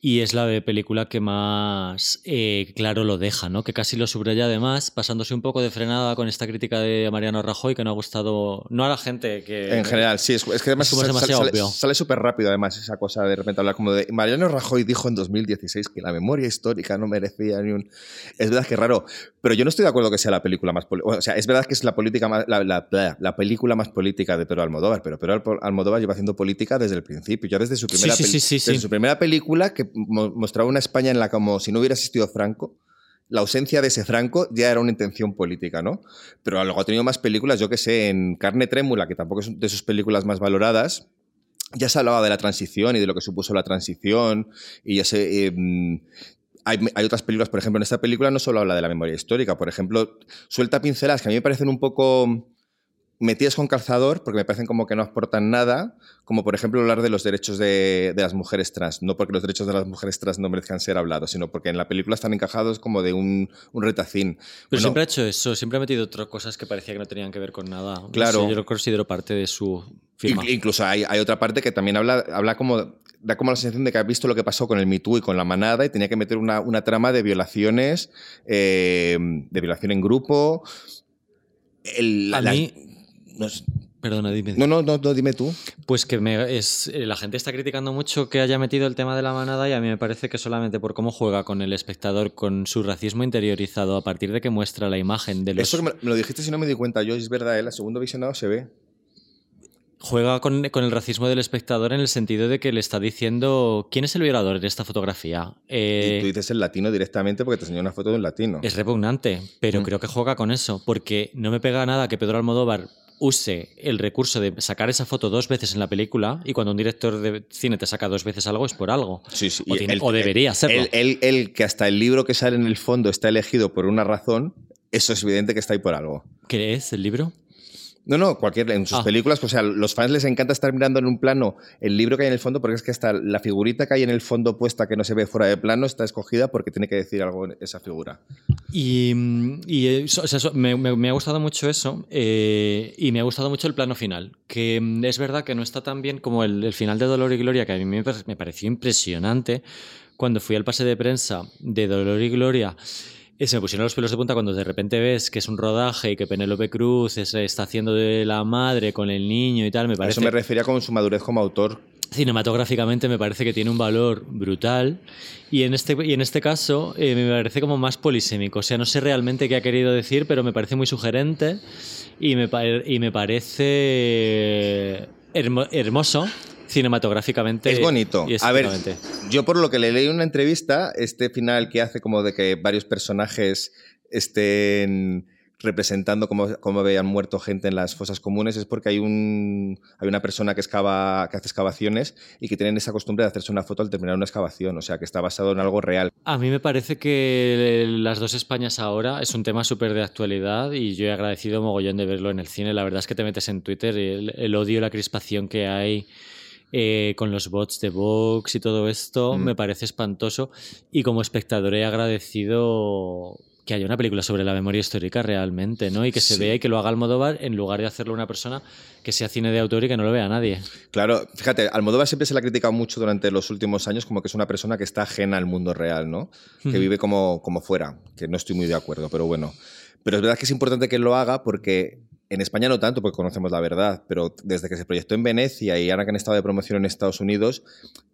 Y es la de película que más eh, claro lo deja, ¿no? Que casi lo subraya además, pasándose un poco de frenada con esta crítica de Mariano Rajoy que no ha gustado, no a la gente que... En general, sí, es, es que además sale- demasiado sale- obvio. sale súper rápido además esa cosa de repente hablar como de Mariano Rajoy dijo en 2016 que la memoria histórica no merecía ni un... Es verdad que es raro, pero yo no estoy de acuerdo que sea la película más... O sea, es verdad que es la política más, la, la- la- la película más política de Pedro Almodóvar, pero Pedro Almodóvar lleva haciendo política desde el principio, ya desde su primera, sí, sí, sí, desde su primera película que mo- mostraba una España en la como si no hubiera existido Franco. La ausencia de ese Franco ya era una intención política, ¿no? Pero luego ha tenido más películas, yo que sé, en Carne Trémula, que tampoco es de sus películas más valoradas, ya se hablaba de la transición y de lo que supuso la transición, y ya se... eh, mm, hay, hay otras películas, por ejemplo, en esta película no solo habla de la memoria histórica, por ejemplo, suelta pinceladas que a mí me parecen un poco metidas con calzador, porque me parecen como que no aportan nada, como por ejemplo hablar de los derechos de, de las mujeres trans, no porque los derechos de las mujeres trans no merezcan ser hablados, sino porque en la película están encajados como de un, un retacín. Pero Bueno, siempre ha hecho eso, siempre ha metido otras cosas que parecía que no tenían que ver con nada. No Claro. sé, yo lo considero parte de su firma. Inc- Incluso hay, hay otra parte que también habla, habla como, da como la sensación de que ha visto lo que pasó con el Me Too y con la manada y tenía que meter una, una trama de violaciones, eh, de violación en grupo. El- A la- mí- Perdona, dime. no, no, no, no, dime tú. Pues que me- es, eh, la gente está criticando mucho que haya metido el tema de la manada y a mí me parece que solamente por cómo juega con el espectador, con su racismo interiorizado, a partir de que muestra la imagen de los... Eso que me, me lo dijiste si no me di cuenta yo, es verdad, ¿eh? el segundo visionado se ve. Juega con, con el racismo del espectador en el sentido de que le está diciendo quién es el violador de esta fotografía. Eh, y tú dices el latino directamente porque te enseñó una foto de un latino. Es repugnante, pero Mm. creo que juega con eso, porque no me pega nada que Pedro Almodóvar use el recurso de sacar esa foto dos veces en la película y cuando un director de cine te saca dos veces algo es por algo. Sí, sí. O, tiene- debería serlo. Él, él- él, que hasta el libro que sale en el fondo está elegido por una razón, eso es evidente que está ahí por algo. ¿Qué es el libro? No, no, cualquier, en sus Ah. películas, pues, o sea, los fans les encanta estar mirando en un plano el libro que hay en el fondo, porque es que hasta la figurita que hay en el fondo puesta que no se ve fuera de plano está escogida porque tiene que decir algo en esa figura. Y, mm, y o sea, me, me- me ha gustado mucho eso eh, y me ha gustado mucho el plano final, que mm, es verdad que no está tan bien como el, el final de Dolor y Gloria, que a mí me pareció impresionante cuando fui al pase de prensa de Dolor y Gloria. Eh, se me pusieron los pelos de punta cuando de repente ves que es un rodaje y que Penélope Cruz es- está haciendo de la madre con el niño y tal. Me A parece eso me refería con su madurez como autor. cinematográficamente me parece que tiene un valor brutal y en este, y en este caso eh, me parece como más polisémico. O sea, no sé realmente qué ha querido decir, pero me parece muy sugerente y me, y me parece hermo- hermoso cinematográficamente. Es bonito. y A ver, yo por lo que le leí en una entrevista, este final que hace como de que varios personajes estén representando cómo, cómo habían muerto gente en las fosas comunes es porque hay, un, hay una persona que, excava, que hace excavaciones y que tienen esa costumbre de hacerse una foto al terminar una excavación, o sea que está basado en algo real. A mí me parece que las dos Españas ahora es un tema súper de actualidad y yo he agradecido mogollón de verlo en el cine. La verdad es que te metes en Twitter y el, el odio y la crispación que hay eh, con los bots de Vox y todo esto Mm. me parece espantoso. Y como espectador he agradecido que haya una película sobre la memoria histórica realmente, ¿no? Y que se Sí. vea y que lo haga Almodóvar en lugar de hacerlo una persona que sea cine de autor y que no lo vea nadie. Claro, fíjate, Almodóvar siempre se le ha criticado mucho durante los últimos años como que es una persona que está ajena al mundo real, ¿no? Que vive como, como fuera, que no estoy muy de acuerdo, pero bueno. Pero es verdad que es importante que lo haga porque en España no tanto, porque conocemos la verdad, pero desde que se proyectó en Venecia y ahora que han estado de promoción en Estados Unidos,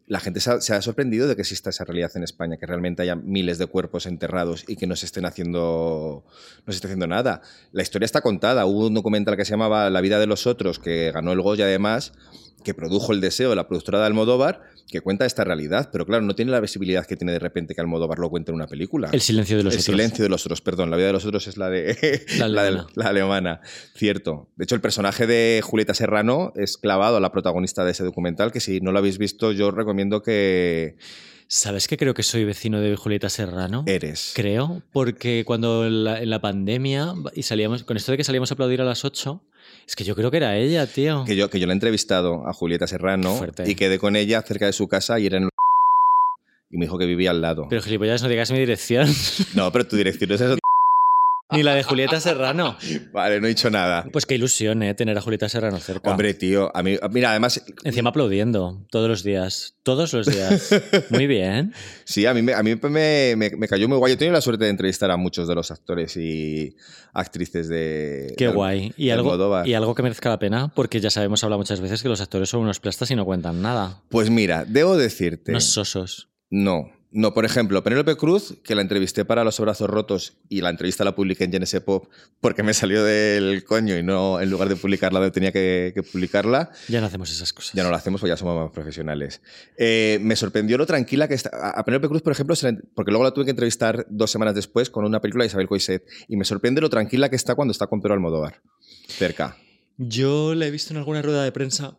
la gente se ha, sorprendido de que exista esa realidad en España, que realmente haya miles de cuerpos enterrados y que no se estén haciendo, no se esté haciendo nada. La historia está contada. Hubo un documental que se llamaba La vida de los otros, que ganó el Goya además, que produjo El Deseo, la productora de Almodóvar, que cuenta esta realidad, pero claro, no tiene la visibilidad que tiene de repente que Almodóvar lo cuenta en una película. El silencio de los El otros. silencio de los otros, perdón. La vida de los otros es la de La la, de- alemana. la alemana. Cierto. De hecho, el personaje de Julieta Serrano es clavado a la protagonista de ese documental, que si no lo habéis visto, yo os recomiendo que ¿Sabes que creo que soy vecino de Julieta Serrano? eres. Creo, porque cuando en la, en la pandemia y salíamos, con esto de que salíamos a aplaudir a las 8, es que yo creo que era ella, tío. Que yo, que yo la he entrevistado a Julieta Serrano y quedé con ella cerca de su casa y era en y me dijo que vivía al lado. Pero gilipollas, no digas mi dirección. No, pero tu dirección es esa. Ni la de Julieta Serrano. Vale, no he dicho nada. Pues qué ilusión, ¿eh? Tener a Julieta Serrano cerca. Hombre, tío, a mí, mira, además, Encima aplaudiendo todos los días. Todos los días. Muy bien. sí, a mí, me, a mí me, me- me cayó muy guay. Yo he tenido la suerte de entrevistar a muchos de los actores y actrices de. Qué de- guay. Y algo, y algo que merezca la pena, porque ya sabemos, habla muchas veces que los actores son unos plastas y no cuentan nada. Pues mira, debo decirte. Unos sosos. No, no, por ejemplo, Penélope Cruz, que la entrevisté para Los Abrazos Rotos y la entrevista la publiqué en Genesis Pop porque me salió del coño y no, en lugar de publicarla, donde tenía que, que publicarla. Ya no hacemos esas cosas. Ya no lo hacemos, pues ya somos más profesionales. Eh, me sorprendió lo tranquila que está. A Penélope Cruz, por ejemplo, se la- porque luego la tuve que entrevistar dos semanas después con una película de Isabel Coixet. Y me sorprende lo tranquila que está cuando está con Pedro Almodóvar. Cerca. Yo la he visto en alguna rueda de prensa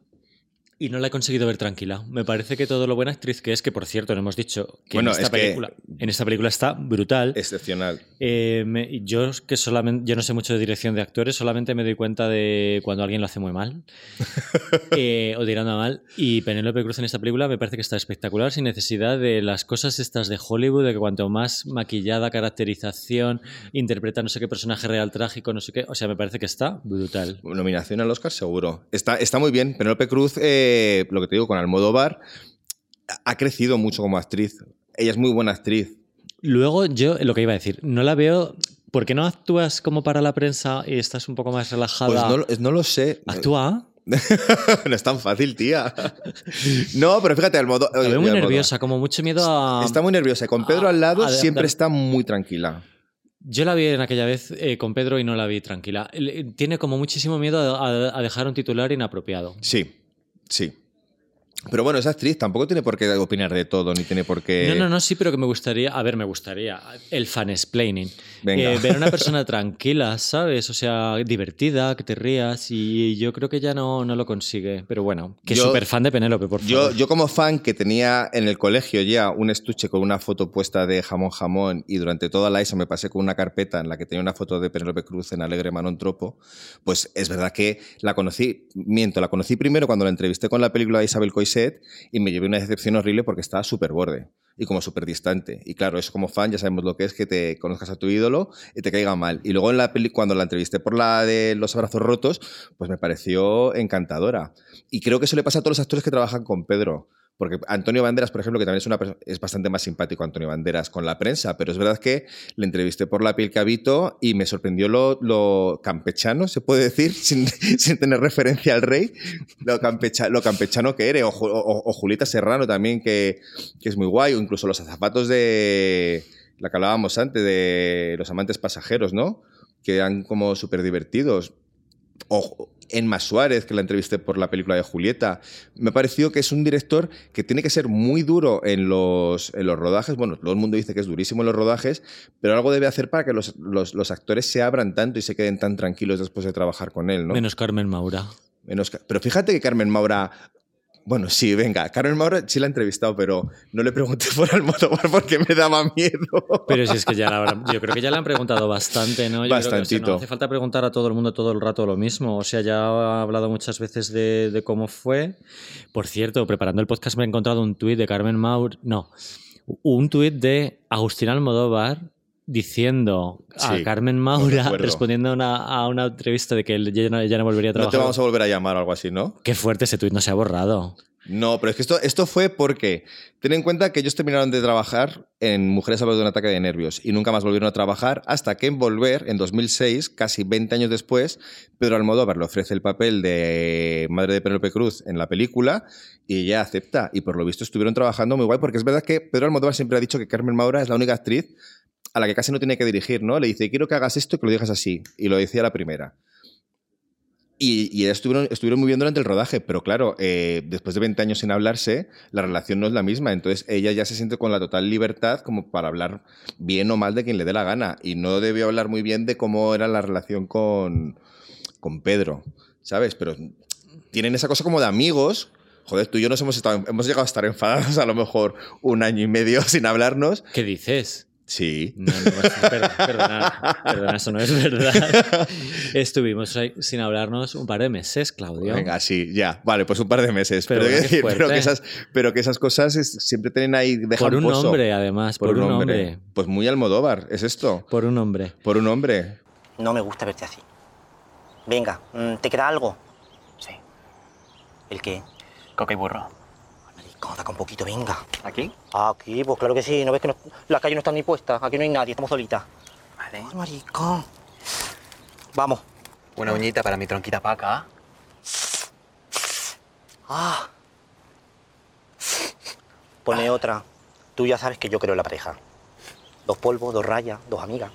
y no la he conseguido ver tranquila. Me parece que todo lo buena actriz que es, que por cierto, no hemos dicho que, Bueno, en, esta es que- película, en esta película está brutal. Excepcional. Eh, me- yo que solamente yo no sé mucho de dirección de actores, solamente me doy cuenta de cuando alguien lo hace muy mal eh, o tirando mal. Y Penélope Cruz en esta película me parece que está espectacular, sin necesidad de las cosas estas de Hollywood, de que cuanto más maquillada, caracterización, interpreta no sé qué personaje real trágico, no sé qué. O sea, me parece que está brutal. Nominación al Oscar, seguro. Está, está muy bien. Penélope Cruz, eh, lo que te digo, con Almodóvar, ha crecido mucho como actriz. Ella es muy buena actriz. Luego, yo lo que iba a decir, no la veo. ¿Por qué no actúas como para la prensa y estás un poco más relajada? Pues no, lo- no lo sé. Actúa. no es tan fácil, tía. No, pero fíjate, Almodóvar. La veo muy nerviosa, como mucho miedo a. Está muy nerviosa. Con Pedro a- al lado a- a- siempre está muy tranquila. Yo la vi en aquella vez eh, con Pedro y no la vi tranquila. Tiene como muchísimo miedo a dejar un titular inapropiado. Sí, sí. Pero bueno, esa actriz tampoco tiene por qué opinar de todo, ni tiene por qué. No, no, no, sí, pero que me gustaría. A ver, me gustaría. El fansplaining. Venga. Eh, ver a una persona tranquila, ¿sabes? O sea, divertida, que te rías. Y yo creo que ya no, no lo consigue. Pero bueno, que Yo- súper fan de Penélope, por Yo, favor. yo como fan que tenía en el colegio ya un estuche con una foto puesta de jamón jamón y durante toda la ESO me pasé con una carpeta en la que tenía una foto de Penélope Cruz en Alegre Manon Tropo, pues es verdad que la conocí, miento, la conocí primero cuando la entrevisté con la película de Isabel Coixet y me llevé una decepción horrible porque estaba súper borde y como súper distante. Y claro, eso como fan ya sabemos lo que es que te conozcas a tu ídolo y te caiga mal. Y luego en la peli, cuando la entrevisté por la de Los Abrazos Rotos, pues me pareció encantadora. Y creo que eso le pasa a todos los actores que trabajan con Pedro. Porque Antonio Banderas, por ejemplo, que también es, una, es bastante más simpático Antonio Banderas con la prensa, pero es verdad que le entrevisté por la piel que habito y me sorprendió lo, campechano, se puede decir, sin, sin tener referencia al rey, lo, lo campechano que eres, o, o- Serrano también, que, que es muy guay, o incluso los azafatos de la que hablábamos antes, de los amantes pasajeros, ¿no? Que eran como súper divertidos Enma Suárez, que la entrevisté por la película de Julieta, me ha parecido que es un director que tiene que ser muy duro en los, en los rodajes. Bueno, todo el mundo dice que es durísimo en los rodajes, pero algo debe hacer para que los, los- los actores se abran tanto y se queden tan tranquilos después de trabajar con él, ¿no? Menos Carmen Maura. Menos pero fíjate que Carmen Maura. Bueno, sí, venga, Carmen Maura sí la he entrevistado, pero no le pregunté por Almodóvar porque me daba miedo. Pero si es que ya la habrán- yo creo que ya le han preguntado bastante, ¿no? Yo creo que, o sea, Bastantito. no hace falta preguntar a todo el mundo todo el rato lo mismo. O sea, ya ha hablado muchas veces de, de cómo fue. Por cierto, preparando el podcast me he encontrado un tuit de Carmen Maur. No, un tuit de Agustín Almodóvar diciendo a Sí, Carmen me Maura, respondiendo a una, a una entrevista de que él ya no, ya no volvería a No trabajar. te vamos a volver a llamar o algo así, ¿no? Qué fuerte ese tuit, no se ha borrado. No, pero es que esto, esto fue porque ten en cuenta que ellos terminaron de trabajar en Mujeres a de un ataque de nervios y nunca más volvieron a trabajar hasta que en Volver, en 2006, casi 20 años después, Pedro Almodóvar le ofrece el papel de madre de Penélope Cruz en la película y ella acepta. Y por lo visto estuvieron trabajando muy guay porque es verdad que Pedro Almodóvar siempre ha dicho que Carmen Maura es la única actriz a la que casi no tiene que dirigir, ¿no? Le dice, quiero que hagas esto y que lo digas así. Y lo decía la primera. Y, y estuvieron, estuvieron muy bien durante el rodaje, pero claro, eh, después de 20 años sin hablarse, la relación no es la misma. Entonces ella ya se siente con la total libertad como para hablar bien o mal de quien le dé la gana. Y no debió hablar muy bien de cómo era la relación con, con Pedro, ¿sabes? Pero tienen esa cosa como de amigos. Joder, tú y yo nos hemos, estado, hemos llegado a estar enfadados a lo mejor un año y medio sin hablarnos. ¿Qué dices? Sí. No, no, per- perdona, perdona, eso no es verdad. Estuvimos ahí sin hablarnos un par de meses, Claudio. Venga, sí, ya. Vale, pues un par de meses. Pero que esas, pero que esas cosas es- siempre tienen ahí. dejan por un pozo. hombre, además, por, un hombre. Pues muy Almodóvar, es esto. Por un hombre. Por un hombre. No me gusta verte así. Venga, mm, ¿te queda algo? Sí. ¿El qué? Coca y burro. Saca un poquito, venga. ¿Aquí? Aquí, pues claro que sí. ¿No ves que no- las calles no están ni puestas? Aquí no hay nadie, estamos solitas. Vale. Ay, maricón. Vamos. Una uñita para mi tronquita paca. Ah. Pone otra. Tú ya sabes que yo creo en la pareja. Dos polvos, dos rayas, dos amigas.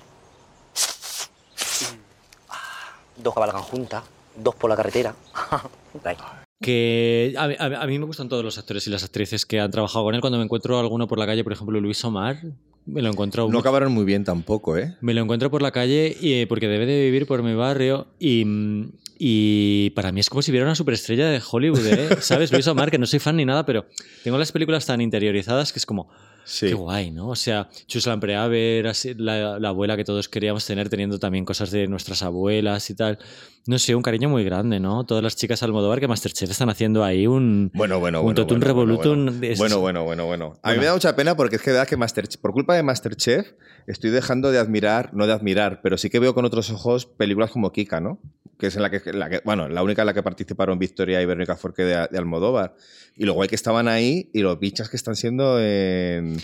Ah, Dos cabalgan juntas, dos por la carretera. Ahí. Que a, a- a mí me gustan todos los actores y las actrices que han trabajado con él. Cuando me encuentro alguno por la calle, por ejemplo, Luis Omar, me lo encuentro No acabaron muy bien tampoco, ¿eh? Me lo encuentro por la calle y, eh, porque debe de vivir por mi barrio y, mm, y para mí es como si viera una superestrella de Hollywood, ¿eh? ¿sabes? Luis Omar, que no soy fan ni nada, pero tengo las películas tan interiorizadas que es como, Sí. qué guay, ¿no? O sea, Chuslan Preaver, así, la, la abuela que todos queríamos tener, teniendo también cosas de nuestras abuelas y tal. No sé, un cariño muy grande, ¿no? Todas las chicas Almodóvar que Masterchef están haciendo ahí un... Bueno, bueno, Un bueno. totum bueno, revolutum Bueno, bueno, bueno, bueno, bueno. A mí me da mucha pena porque es que de verdad que Masterchef, por culpa de Masterchef, estoy dejando de admirar, no de admirar, pero sí que veo con otros ojos películas como Kika, ¿no? Que es en la que, bueno, la única en la que participaron Victoria y Verónica Forqué de, Almodóvar. Y lo guay que estaban ahí y los bichas que están siendo en,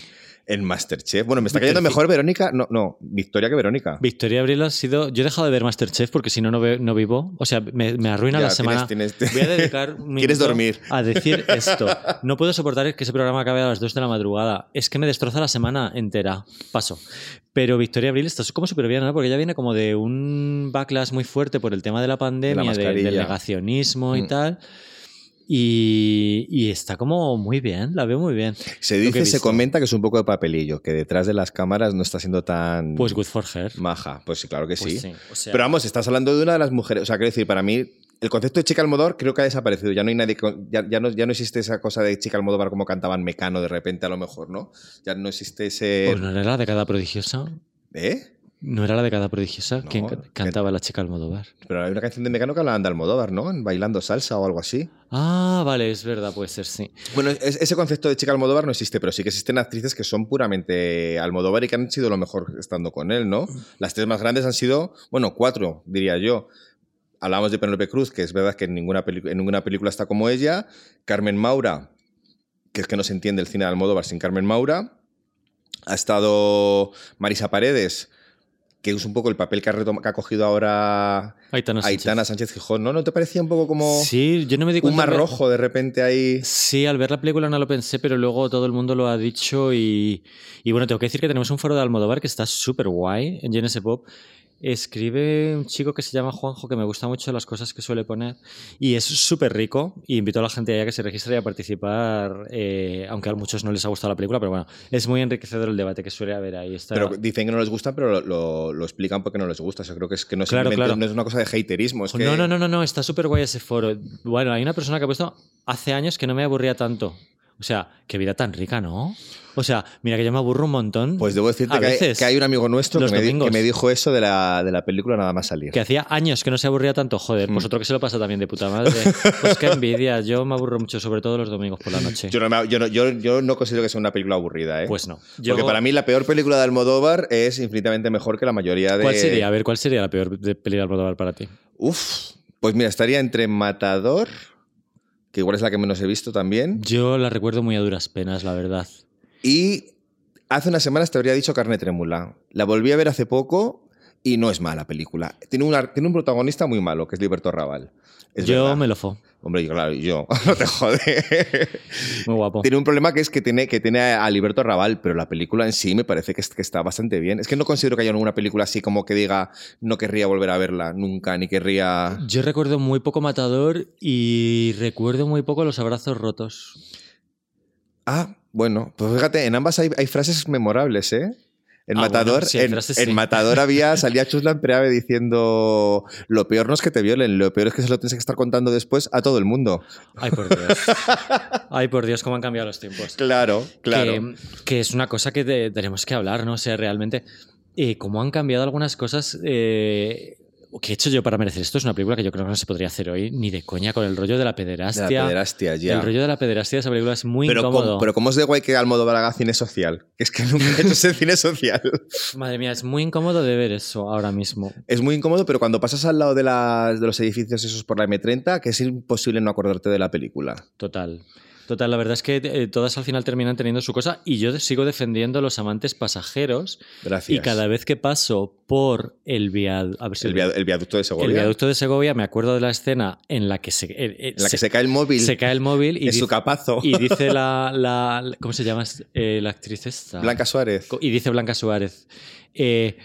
en Masterchef. Bueno, me está cayendo mejor Verónica, no, no, Victoria que Verónica. Victoria Abril ha sido. Yo he dejado de ver Masterchef porque si no, no, ve- no vivo. O sea, me, me arruina Ya, la semana. tienes- tienes- Voy a dedicar un Quieres dormir. a decir esto. No puedo soportar que ese programa acabe a las 2 de la madrugada. Es que me destroza la semana entera. Paso. Pero Victoria Abril está como súper bien, ¿no? Porque ella viene como de un backlash muy fuerte por el tema de la pandemia, de- del negacionismo y Mm. tal. Y, y está como muy bien, la veo muy bien. Se dice, se comenta que es un poco de papelillo, que detrás de las cámaras no está siendo tan Pues good for her. maja. Pues sí, claro que Pues sí. sí, o sea- Pero vamos, estás hablando de una de las mujeres. O sea, quiero decir, para mí, el concepto de chica Almodóvar creo que ha desaparecido. Ya no hay nadie. ya no, ya no existe esa cosa de chica Almodóvar como cantaban Mecano de repente, a lo mejor, ¿no? Ya no existe ese. Pues no era la década prodigiosa. ¿Eh? No era la década prodigiosa No, quien que- cantaba la chica Almodóvar. Pero hay una canción de Mecano que hablaban de Almodóvar, ¿no? En Bailando salsa o algo así. Ah, vale, es verdad, puede ser, sí. Bueno, es- ese concepto de chica Almodóvar no existe, pero sí que existen actrices que son puramente Almodóvar y que han sido lo mejor estando con él, ¿no? Las tres más grandes han sido, bueno, cuatro, diría yo. Hablamos de Penélope Cruz, que es verdad que en ninguna, en ninguna película está como ella. Carmen Maura, que es que no se entiende el cine de Almodóvar sin Carmen Maura. Ha estado Marisa Paredes, que es un poco el papel que ha, que ha cogido ahora Aitana Sánchez. Aitana Sánchez Gijón, ¿no? ¿No te parecía un poco como Sí, yo no me di un mar rojo de repente ahí? Sí, al ver la película no lo pensé, pero luego todo el mundo lo ha dicho y, y bueno, tengo que decir que tenemos un foro de Almodóvar que está súper guay en GNS Pop. Escribe un chico que se llama Juanjo, que me gusta mucho las cosas que suele poner y es súper rico y invito a la gente allá que se registre y a participar, eh, aunque a muchos no les ha gustado la película, pero bueno, es muy enriquecedor el debate que suele haber ahí. Está, Pero dicen que no les gusta, pero lo, explican porque no les gusta. O sea, creo que es que no, es Claro, no es una cosa de haterismo. Es que... No, no, no, no, no, está súper guay ese foro. Bueno, hay una persona que ha puesto hace años que no me aburría tanto. O sea, qué vida tan rica, ¿no? O sea, mira que yo me aburro un montón. Pues debo decirte que hay, veces, que hay un amigo nuestro que me, di- domingos. que me dijo eso de la, de la película nada más salir. Que hacía años que no se aburría tanto. Joder, pues Mm. otro que se lo pasa también de puta madre. Pues qué envidia. Yo me aburro mucho, sobre todo los domingos por la noche. Yo no, me- yo, no, yo, yo no considero que sea una película aburrida, ¿eh? Pues no. Yo- Porque para mí la peor película de Almodóvar es infinitamente mejor que la mayoría de... ¿Cuál sería? A ver, ¿cuál sería la peor peli de Almodóvar para ti? Uf, pues mira, estaría entre Matador, que igual es la que menos he visto también, Yo la recuerdo muy a duras penas, la verdad. y hace unas semanas te habría dicho Carne Trémula. La volví a ver hace poco y no es mala película. Tiene, una- tiene un protagonista muy malo, que es Liberto Raval. Es yo verdad. me lo fo. Hombre, yo, claro, yo. No te jode. Muy guapo. tiene un problema que es que tiene, que tiene a Liberto Raval, pero la película en sí me parece que, es- que está bastante bien. Es que no considero que haya ninguna película así como que diga no querría volver a verla nunca, ni querría... Yo recuerdo muy poco Matador y recuerdo muy poco Los Abrazos Rotos. Ah, bueno, pues fíjate, en ambas hay, hay frases memorables, ¿eh? En Ah, Matador, bueno, sí, en, en sí. Matador había, salía Chuslan Preave diciendo lo peor no es que te violen, lo peor es que se lo tienes que estar contando después a todo el mundo. Ay, por Dios. Ay, por Dios, cómo han cambiado los tiempos. Claro, claro. Que, que es una cosa que te- tenemos que hablar, ¿no? O sea, realmente, eh, cómo han cambiado algunas cosas. eh, ¿Qué he hecho yo para merecer esto? Es una película que yo creo que no se podría hacer hoy ni de coña con el rollo de la pederastia. De la pederastia, ya. El rollo de la pederastia de esa película es muy pero, incómodo. ¿cómo, pero ¿cómo es de guay que Almodóvar haga cine social? Que es que nunca he hecho ese cine social. Madre mía, es muy incómodo de ver eso ahora mismo. Es muy incómodo, pero cuando pasas al lado de, las, de los edificios esos por la M30, que es imposible no acordarte de la película. Total. Total, la verdad es que eh, todas al final terminan teniendo su cosa y yo sigo defendiendo a los amantes pasajeros. Gracias. Y cada vez que paso por el, viad- a ver si- El, via- el viaducto de Segovia. el viaducto de Segovia, me acuerdo de la escena en la que se, eh, eh, en la que se cae el móvil. se cae el móvil y, en su dice, capazo. y dice la, la- ¿Cómo se llama la actriz esta? Blanca Suárez. Y dice Blanca Suárez. eh,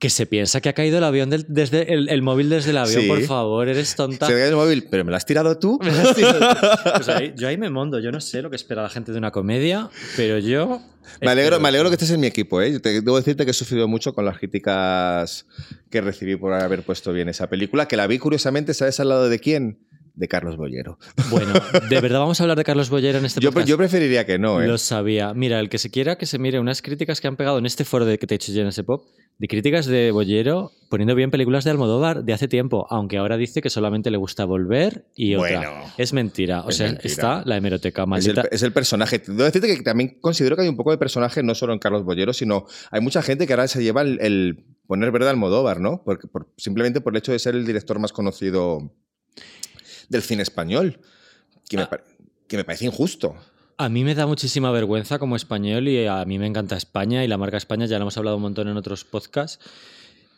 que se piensa que ha caído el avión del- desde el, el móvil desde el avión, Sí. por favor, eres tonta. Se cae el móvil, pero ¿me lo has tirado tú? Pues ahí- yo ahí me mondo, yo no sé lo que espera la gente de una comedia, pero yo... Me alegro, espero me alegro que estés en mi equipo, ¿eh? Yo te- debo decirte que he sufrido mucho con las críticas que recibí por haber puesto bien esa película, que la vi curiosamente, ¿sabes al lado de quién? De Carlos Bollero. Bueno, ¿de verdad vamos a hablar de Carlos Bollero en este Yo, podcast? yo preferiría que no, ¿eh? Lo sabía. Mira, el que se quiera que se mire unas críticas que han pegado en este foro de que te he hecho yo en ese pop, de críticas de Bollero poniendo bien películas de Almodóvar de hace tiempo, aunque ahora dice que solamente le gusta volver y otra. Bueno. es mentira. O Es sea, mentira. está la hemeroteca Es el, maldita. es el personaje. Debo decirte que también considero que hay un poco de personaje no solo en Carlos Bollero, sino hay mucha gente que ahora se lleva el, el poner verde al Almodóvar, ¿no? Porque, por- simplemente por el hecho de ser el director más conocido del cine español, que me, Ah. que me parece injusto. A mí me da muchísima vergüenza como español y a mí me encanta España y la marca España, ya lo hemos hablado un montón en otros podcasts,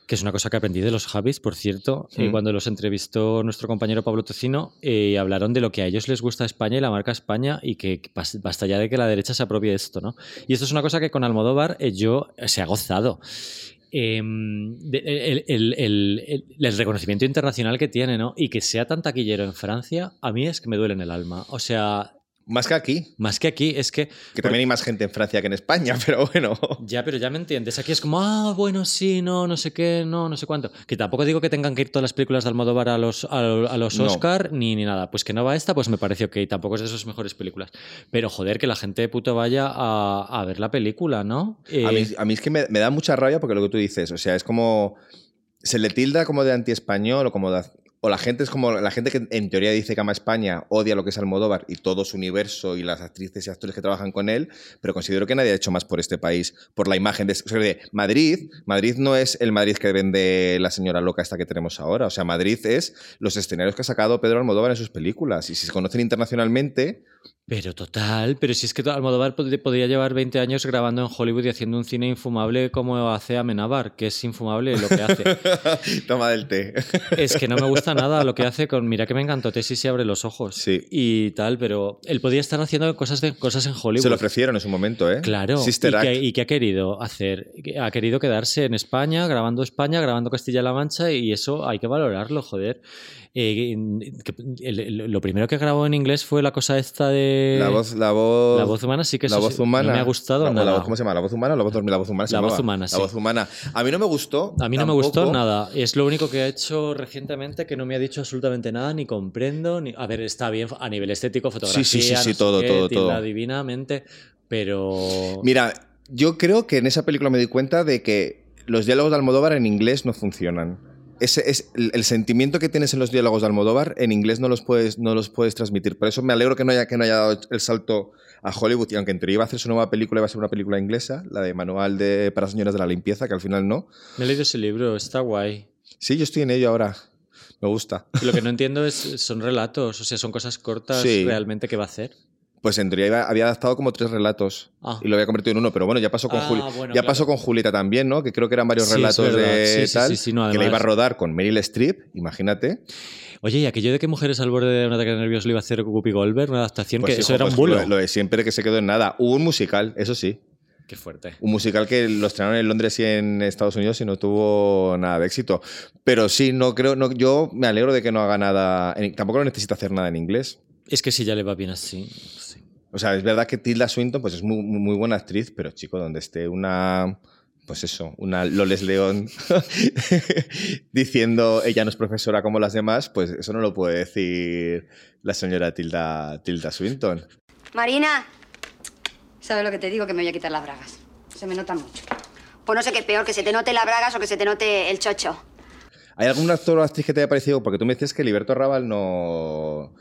que es una cosa que aprendí de los Javis, por cierto, Sí. eh, cuando los entrevistó nuestro compañero Pablo Tocino, eh, hablaron de lo que a ellos les gusta España y la marca España y que bas- basta ya de que la derecha se apropie de esto, ¿no? Y esto es una cosa que con Almodóvar eh, yo se ha gozado. Em, el- el- el- el reconocimiento internacional que tiene, ¿no? Y que sea tan taquillero en Francia, a mí es que me duele en el alma. O sea, Más que aquí, más que aquí, es que que también hay más gente en Francia que en España, pero bueno. ya, pero ya me entiendes. Aquí es como, ah, bueno, sí, no, no sé qué, no, no sé cuánto. Que tampoco digo que tengan que ir todas las películas de Almodóvar a los, a, a los No. Oscar ni, ni nada. Pues que no va esta, pues me parece ok. Tampoco es de sus mejores películas. Pero joder, que la gente puto vaya a, a ver la película, ¿no? Eh, A mí, a mí es que me, me da mucha rabia porque lo que tú dices, o sea, es como. Se le tilda como de anti-español o como de. O la gente es como. La gente que en teoría dice que ama España odia lo que es Almodóvar y todo su universo y las actrices y actores que trabajan con él, pero considero que nadie ha hecho más por este país, por la imagen de, o sea, de Madrid. Madrid no es el Madrid que vende la señora loca esta que tenemos ahora. O sea, Madrid es los escenarios que ha sacado Pedro Almodóvar en sus películas. Y si se conocen internacionalmente, Pero total, pero si es que Almodóvar pod- podría llevar 20 años grabando en Hollywood y haciendo un cine infumable como hace Amenábar, que es infumable lo que hace. toma del té. Es que no me gusta nada lo que hace con. Mira que me encantó Tesis se abre los ojos. Sí. Y tal, pero él podía estar haciendo cosas, de, cosas en Hollywood. Se lo ofrecieron en su momento, ¿eh? Claro. Sister ¿Y Act. y qué ha querido hacer? Que Ha querido quedarse en España, grabando España, grabando Castilla-La Mancha, y eso hay que valorarlo, joder. Eh, que- el- el- lo primero que grabó en inglés fue la cosa esta de. La voz, la voz. La voz humana sí que la voz sí, humana. no me ha gustado La- nada. La voz, ¿Cómo se llama? ¿La voz humana o la voz? La voz humana. se La voz humana, La sí. voz humana. A mí no me gustó. A mí no me gustó nada. Es lo único que ha hecho recientemente que no me ha dicho absolutamente nada, ni comprendo. Ni... A ver, está bien a nivel estético, fotografía. Sí, sí, sí, sí, todo, qué, todo, todo. divinamente, pero. Mira, yo creo que en esa película me di cuenta de que los diálogos de Almodóvar en inglés no funcionan. Ese es el, el sentimiento que tienes en los diálogos de Almodóvar en inglés no los puedes, no los puedes transmitir. Por eso me alegro que no haya, que no haya dado el salto a Hollywood. Y aunque en teoría iba a hacer su nueva película, iba a ser una película inglesa, la de Manual de, para señoras de la limpieza, que al final no. Me he leído ese libro, está guay. Sí, yo estoy en ello ahora. Me gusta. Y Lo que no entiendo es, son relatos, o sea, son cosas cortas Sí. realmente que va a hacer. Pues en teoría había adaptado como tres relatos Ah. y lo había convertido en uno, pero bueno, ya pasó con Ah, Juli- bueno, ya claro. pasó con Julieta también, ¿no? Que creo que eran varios Sí, relatos de Sí, sí, tal sí, sí, no, que la iba a rodar con Meryl Streep, imagínate. Oye, y aquello de que Mujeres al borde de un ataque de nervios lo iba a hacer Guppy Goldberg, una adaptación, Pues, que eso era pues un bulo. Lo, lo de siempre que se quedó en nada. Hubo un musical, eso sí. Qué fuerte. Un musical que lo estrenaron en Londres y en Estados Unidos y no tuvo nada de éxito. Pero sí, no creo, no, yo me alegro de que no haga nada. en- tampoco lo necesita hacer nada en inglés. Es que si ya le va bien así. O sea, es verdad que Tilda Swinton pues es muy, muy buena actriz, pero chico, donde esté una. Pues eso, una Loles León diciendo ella no es profesora como las demás, pues eso no lo puede decir la señora Tilda, Tilda Swinton. Marina, ¿sabes lo que te digo? Que me voy a quitar las bragas. Se me notan mucho. Pues no sé qué es peor, que se te note las bragas o que se te note el chocho. ¿Hay algún actor o actriz que te haya parecido? Porque tú me decías que Liberto Raval no.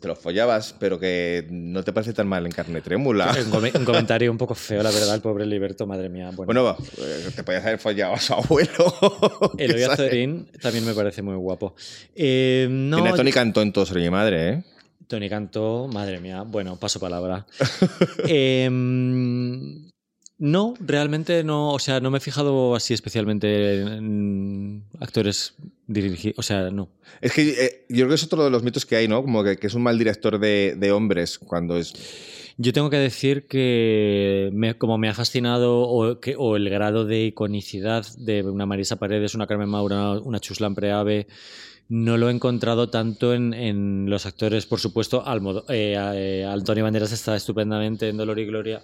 Te lo follabas, pero que no te parece tan mal en carne trémula. Un, come- un comentario un poco feo, la verdad, el pobre Liberto, madre mía. Bueno, Bueno, eh, te podías haber follado a su abuelo. Eloy. Azorín también me parece muy guapo. Eh, no, Tiene a Tony Cantó en todo sobre mi madre, ¿eh? Tony Cantó, madre mía. Bueno, paso palabra. Em, no, realmente no. O sea, no me he fijado así especialmente en actores dirigidos. O sea, no. Es que eh, yo creo que es otro de los mitos que hay, ¿no? Como que, que es un mal director de, de hombres cuando es. Yo tengo que decir que me- como me ha fascinado o, que, o el grado de iconicidad de una Marisa Paredes, una Carmen Maura, una Chuslan Preave, no lo he encontrado tanto en, en los actores, por supuesto. Almodo, eh, eh, Antonio Banderas está estupendamente en Dolor y Gloria.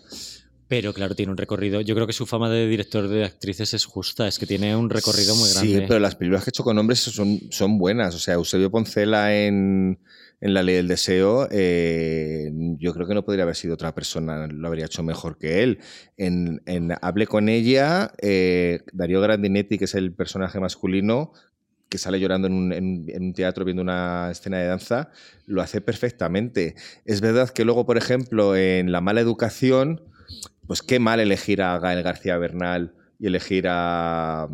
Pero claro, tiene un recorrido. Yo creo que su fama de director de actrices es justa, es que tiene un recorrido muy grande. Sí, pero las películas que he hecho con hombres son, son buenas. O sea, Eusebio Poncela en, en La Ley del Deseo, eh, yo creo que no podría haber sido otra persona, lo habría hecho mejor que él. En, en Hable con ella, eh, Darío Grandinetti, que es el personaje masculino, que sale llorando en un, en- en un teatro viendo una escena de danza, lo hace perfectamente. Es verdad que luego, por ejemplo, en La mala educación, pues qué mal elegir a Gael García Bernal y elegir a,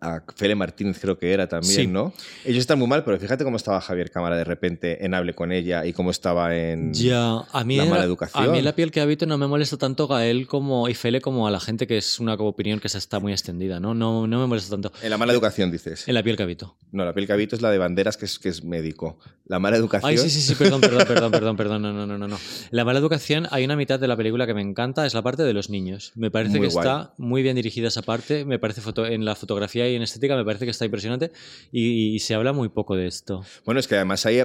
a Fele Martínez, creo que era también, Sí. ¿no? Ellos están muy mal, pero fíjate cómo estaba Javier Cámara de repente en Hable con ella y cómo estaba en Ya, a mí, La era- mala educación. a mí la piel que habito no me molesta tanto Gael como y Fele como a la gente que es una opinión que se está muy extendida, ¿no? No, no me molesta tanto. En la mala educación, dices. En la piel que habito. No, la piel que habito es la de Banderas, que es, que es médico. La mala educación. Ay, sí, sí, sí, perdón, perdón, perdón, perdón, perdón, no, no, no, no, no. La mala educación, hay una mitad de la película que me encanta, es la parte de los niños. Me parece Muy que guay. está muy bien dirigida esa parte, me parece foto en la fotografía y en estética me parece que está impresionante y, y se habla muy poco de esto. Bueno, es que además ahí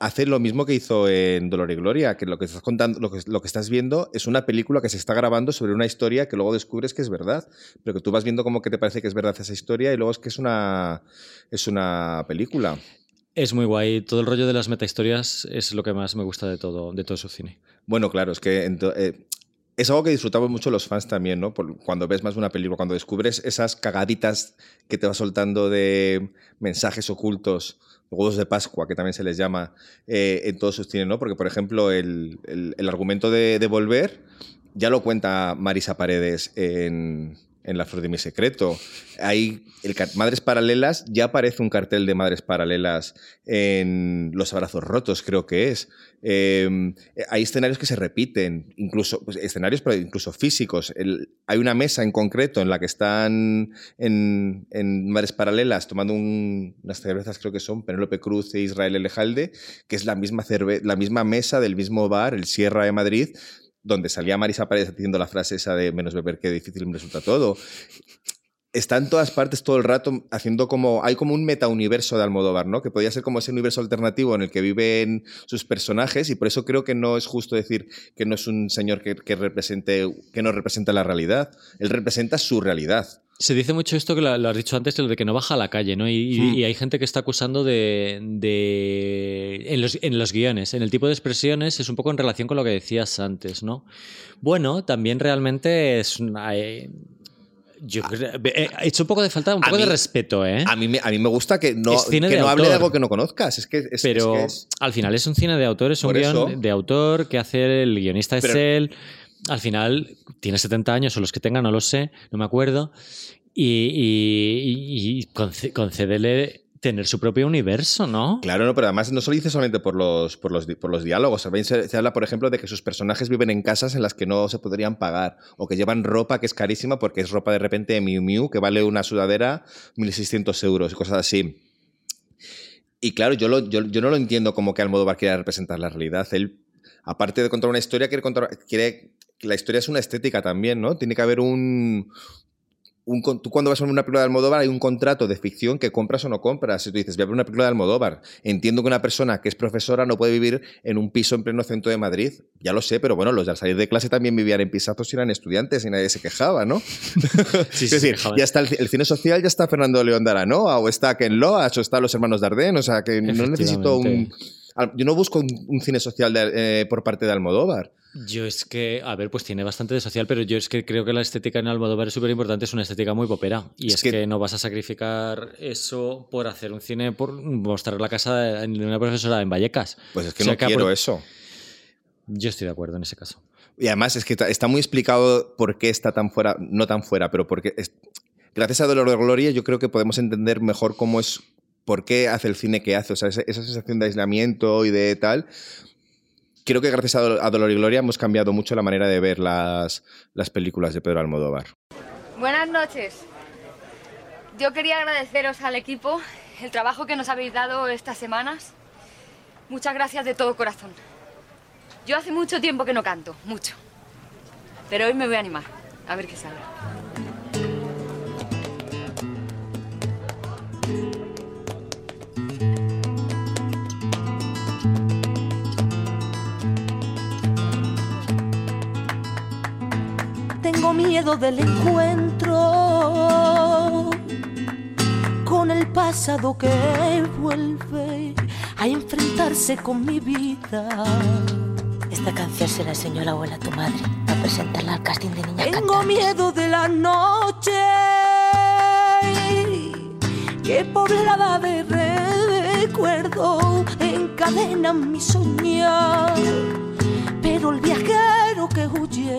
hace lo mismo que hizo en Dolor y Gloria, que lo que estás contando, lo que, lo que estás viendo es una película que se está grabando sobre una historia que luego descubres que es verdad, pero que tú vas viendo como que te parece que es verdad esa historia y luego es que es una, es una película. Es muy guay, todo el rollo de las metahistorias es lo que más me gusta de todo, de todo su cine. Bueno, claro, es que eh, es algo que disfrutamos mucho los fans también, ¿no? Por- cuando ves más una película, cuando descubres esas cagaditas que te va soltando de mensajes ocultos, huevos de Pascua, que también se les llama eh, en todos sus cines, ¿no? Porque, por ejemplo, el, el- argumento de, de Volver ya lo cuenta Marisa Paredes en, en La Flor de mi Secreto. Hay Madres Paralelas, ya aparece un cartel de Madres Paralelas en Los Abrazos Rotos, creo que es. Eh, hay escenarios que se repiten, incluso pues, escenarios, incluso físicos. Hay una mesa en concreto en la que están en, Madres Paralelas tomando un- unas cervezas, creo que son Penélope Cruz e Israel Elejalde, que es la misma, la misma mesa del mismo bar, el Sierra de Madrid, donde salía Marisa Paredes diciendo la frase esa de menos beber que difícil me resulta todo. Está en todas partes todo el rato haciendo como... Hay como un metauniverso de Almodóvar, ¿no? Que podría ser como ese universo alternativo en el que viven sus personajes y por eso creo que no es justo decir que no es un señor que, que represente, que no representa la realidad. Él representa su realidad. Se dice mucho esto que lo, has dicho antes, lo de que no baja a la calle, ¿no? Y, Hmm. y hay gente que está acusando de. de- en, los, en los guiones, en el tipo de expresiones, es un poco en relación con lo que decías antes, ¿no? Bueno, también realmente es. una- eh, yo creo- eh, he hecho un poco de falta, un poco de respeto, ¿eh? A mí, me- a mí me gusta que no, que de no hable de algo que no conozcas. Es que es, Pero es que es- al final es un cine de autor, es un guion de autor que hace el guionista es Pero- él. Al final tiene 70 años o los que tenga, no lo sé, no me acuerdo. Y, y- concédele tener su propio universo, ¿no? Claro, no, pero además no se lo dice solamente por los, por los, por los diálogos. Se habla, por ejemplo, de que sus personajes viven en casas en las que no se podrían pagar o que llevan ropa que es carísima porque es ropa de repente de Miu Miu que vale una sudadera 1.600 euros y cosas así. Y claro, yo, lo- yo, yo no lo entiendo como que Almodóvar quiera representar la realidad. Él, aparte de contar una historia, quiere contar... Quiere, la historia es una estética también, ¿no? Tiene que haber un, un tú cuando vas a ver una película de Almodóvar hay un contrato de ficción que compras o no compras. Si tú dices, voy a ver una película de Almodóvar, entiendo que una persona que es profesora no puede vivir en un piso en pleno centro de Madrid. Ya lo sé, pero bueno, los de al salir de clase también vivían en pisazos y eran estudiantes y nadie se quejaba, ¿no? Sí, es decir, ya está el, el cine social, ya está Fernando León de Aranoa, o está Ken Loach, o está Los Hermanos Dardenne, o sea que no necesito un... Yo no busco un, un cine social de- eh, por parte de Almodóvar. Yo es que, a ver, pues tiene bastante de social, pero yo es que creo que la estética en Almodóvar es súper importante, es una estética muy popera. Y Es es, que- que... no vas a sacrificar eso por hacer un cine, por mostrar la casa de una profesora en Vallecas. Pues es que O sea no que quiero apro- eso. Yo estoy de acuerdo en ese caso. Y además es que está- está muy explicado por qué está tan fuera, no tan fuera, pero porque es- gracias a Dolor de Gloria yo creo que podemos entender mejor cómo es, por qué hace el cine que hace, esa, esa sensación de aislamiento y de tal. Creo que gracias a, a Dolor y Gloria hemos cambiado mucho la manera de ver las, las películas de Pedro Almodóvar. Buenas noches. Yo quería agradeceros al equipo el trabajo que nos habéis dado estas semanas. Muchas gracias de todo corazón. Yo hace mucho tiempo que no canto, mucho. Pero hoy me voy a animar, a ver qué sale. Miedo del encuentro con el pasado que vuelve a enfrentarse con mi vida. Esta canción se la enseñó la abuela a tu madre para presentarla al casting de niña Tengo miedo de la noche que poblada de recuerdo encadenan mi soñar. Pero el viajero que huye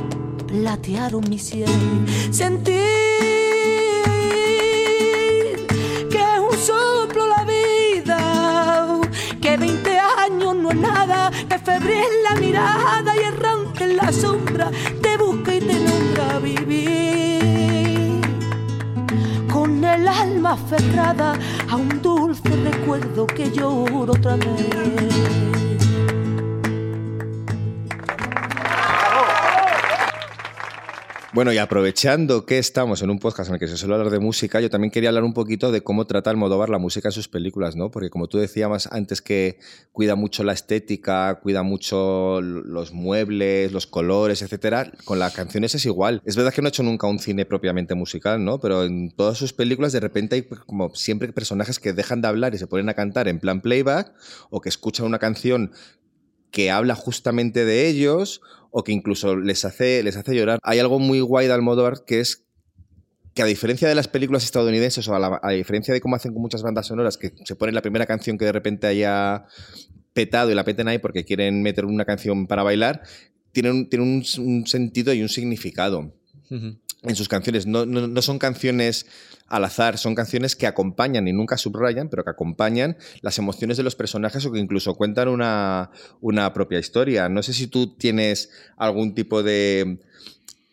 platearon mi sien. Sentir que es un soplo la vida, que 20 años no es nada, que febril la mirada y errante en la sombra, te busca y te nombra vivir. Con el alma aferrada a un dulce recuerdo que lloro otra vez. Bueno, y aprovechando que estamos en un podcast en el que se suele hablar de música, yo también quería hablar un poquito de cómo trata Almodóvar la música en sus películas, ¿no? Porque como tú decías antes que cuida mucho la estética, cuida mucho los muebles, los colores, etcétera, con las canciones es igual. Es verdad que no ha hecho nunca un cine propiamente musical, ¿no? Pero en todas sus películas de repente hay como siempre personajes que dejan de hablar y se ponen a cantar en plan playback o que escuchan una canción que habla justamente de ellos o que incluso les hace, les hace llorar. Hay algo muy guay de Almodóvar que es que a diferencia de las películas estadounidenses o a, diferencia de cómo hacen con muchas bandas sonoras que se ponen la primera canción que de repente haya petado y la peten ahí porque quieren meter una canción para bailar, tiene un, tiene un- un sentido y un significado en sus canciones. No, no- no son canciones al azar, son canciones que acompañan y nunca subrayan, pero que acompañan las emociones de los personajes o que incluso cuentan una, una propia historia. No sé si tú tienes algún tipo de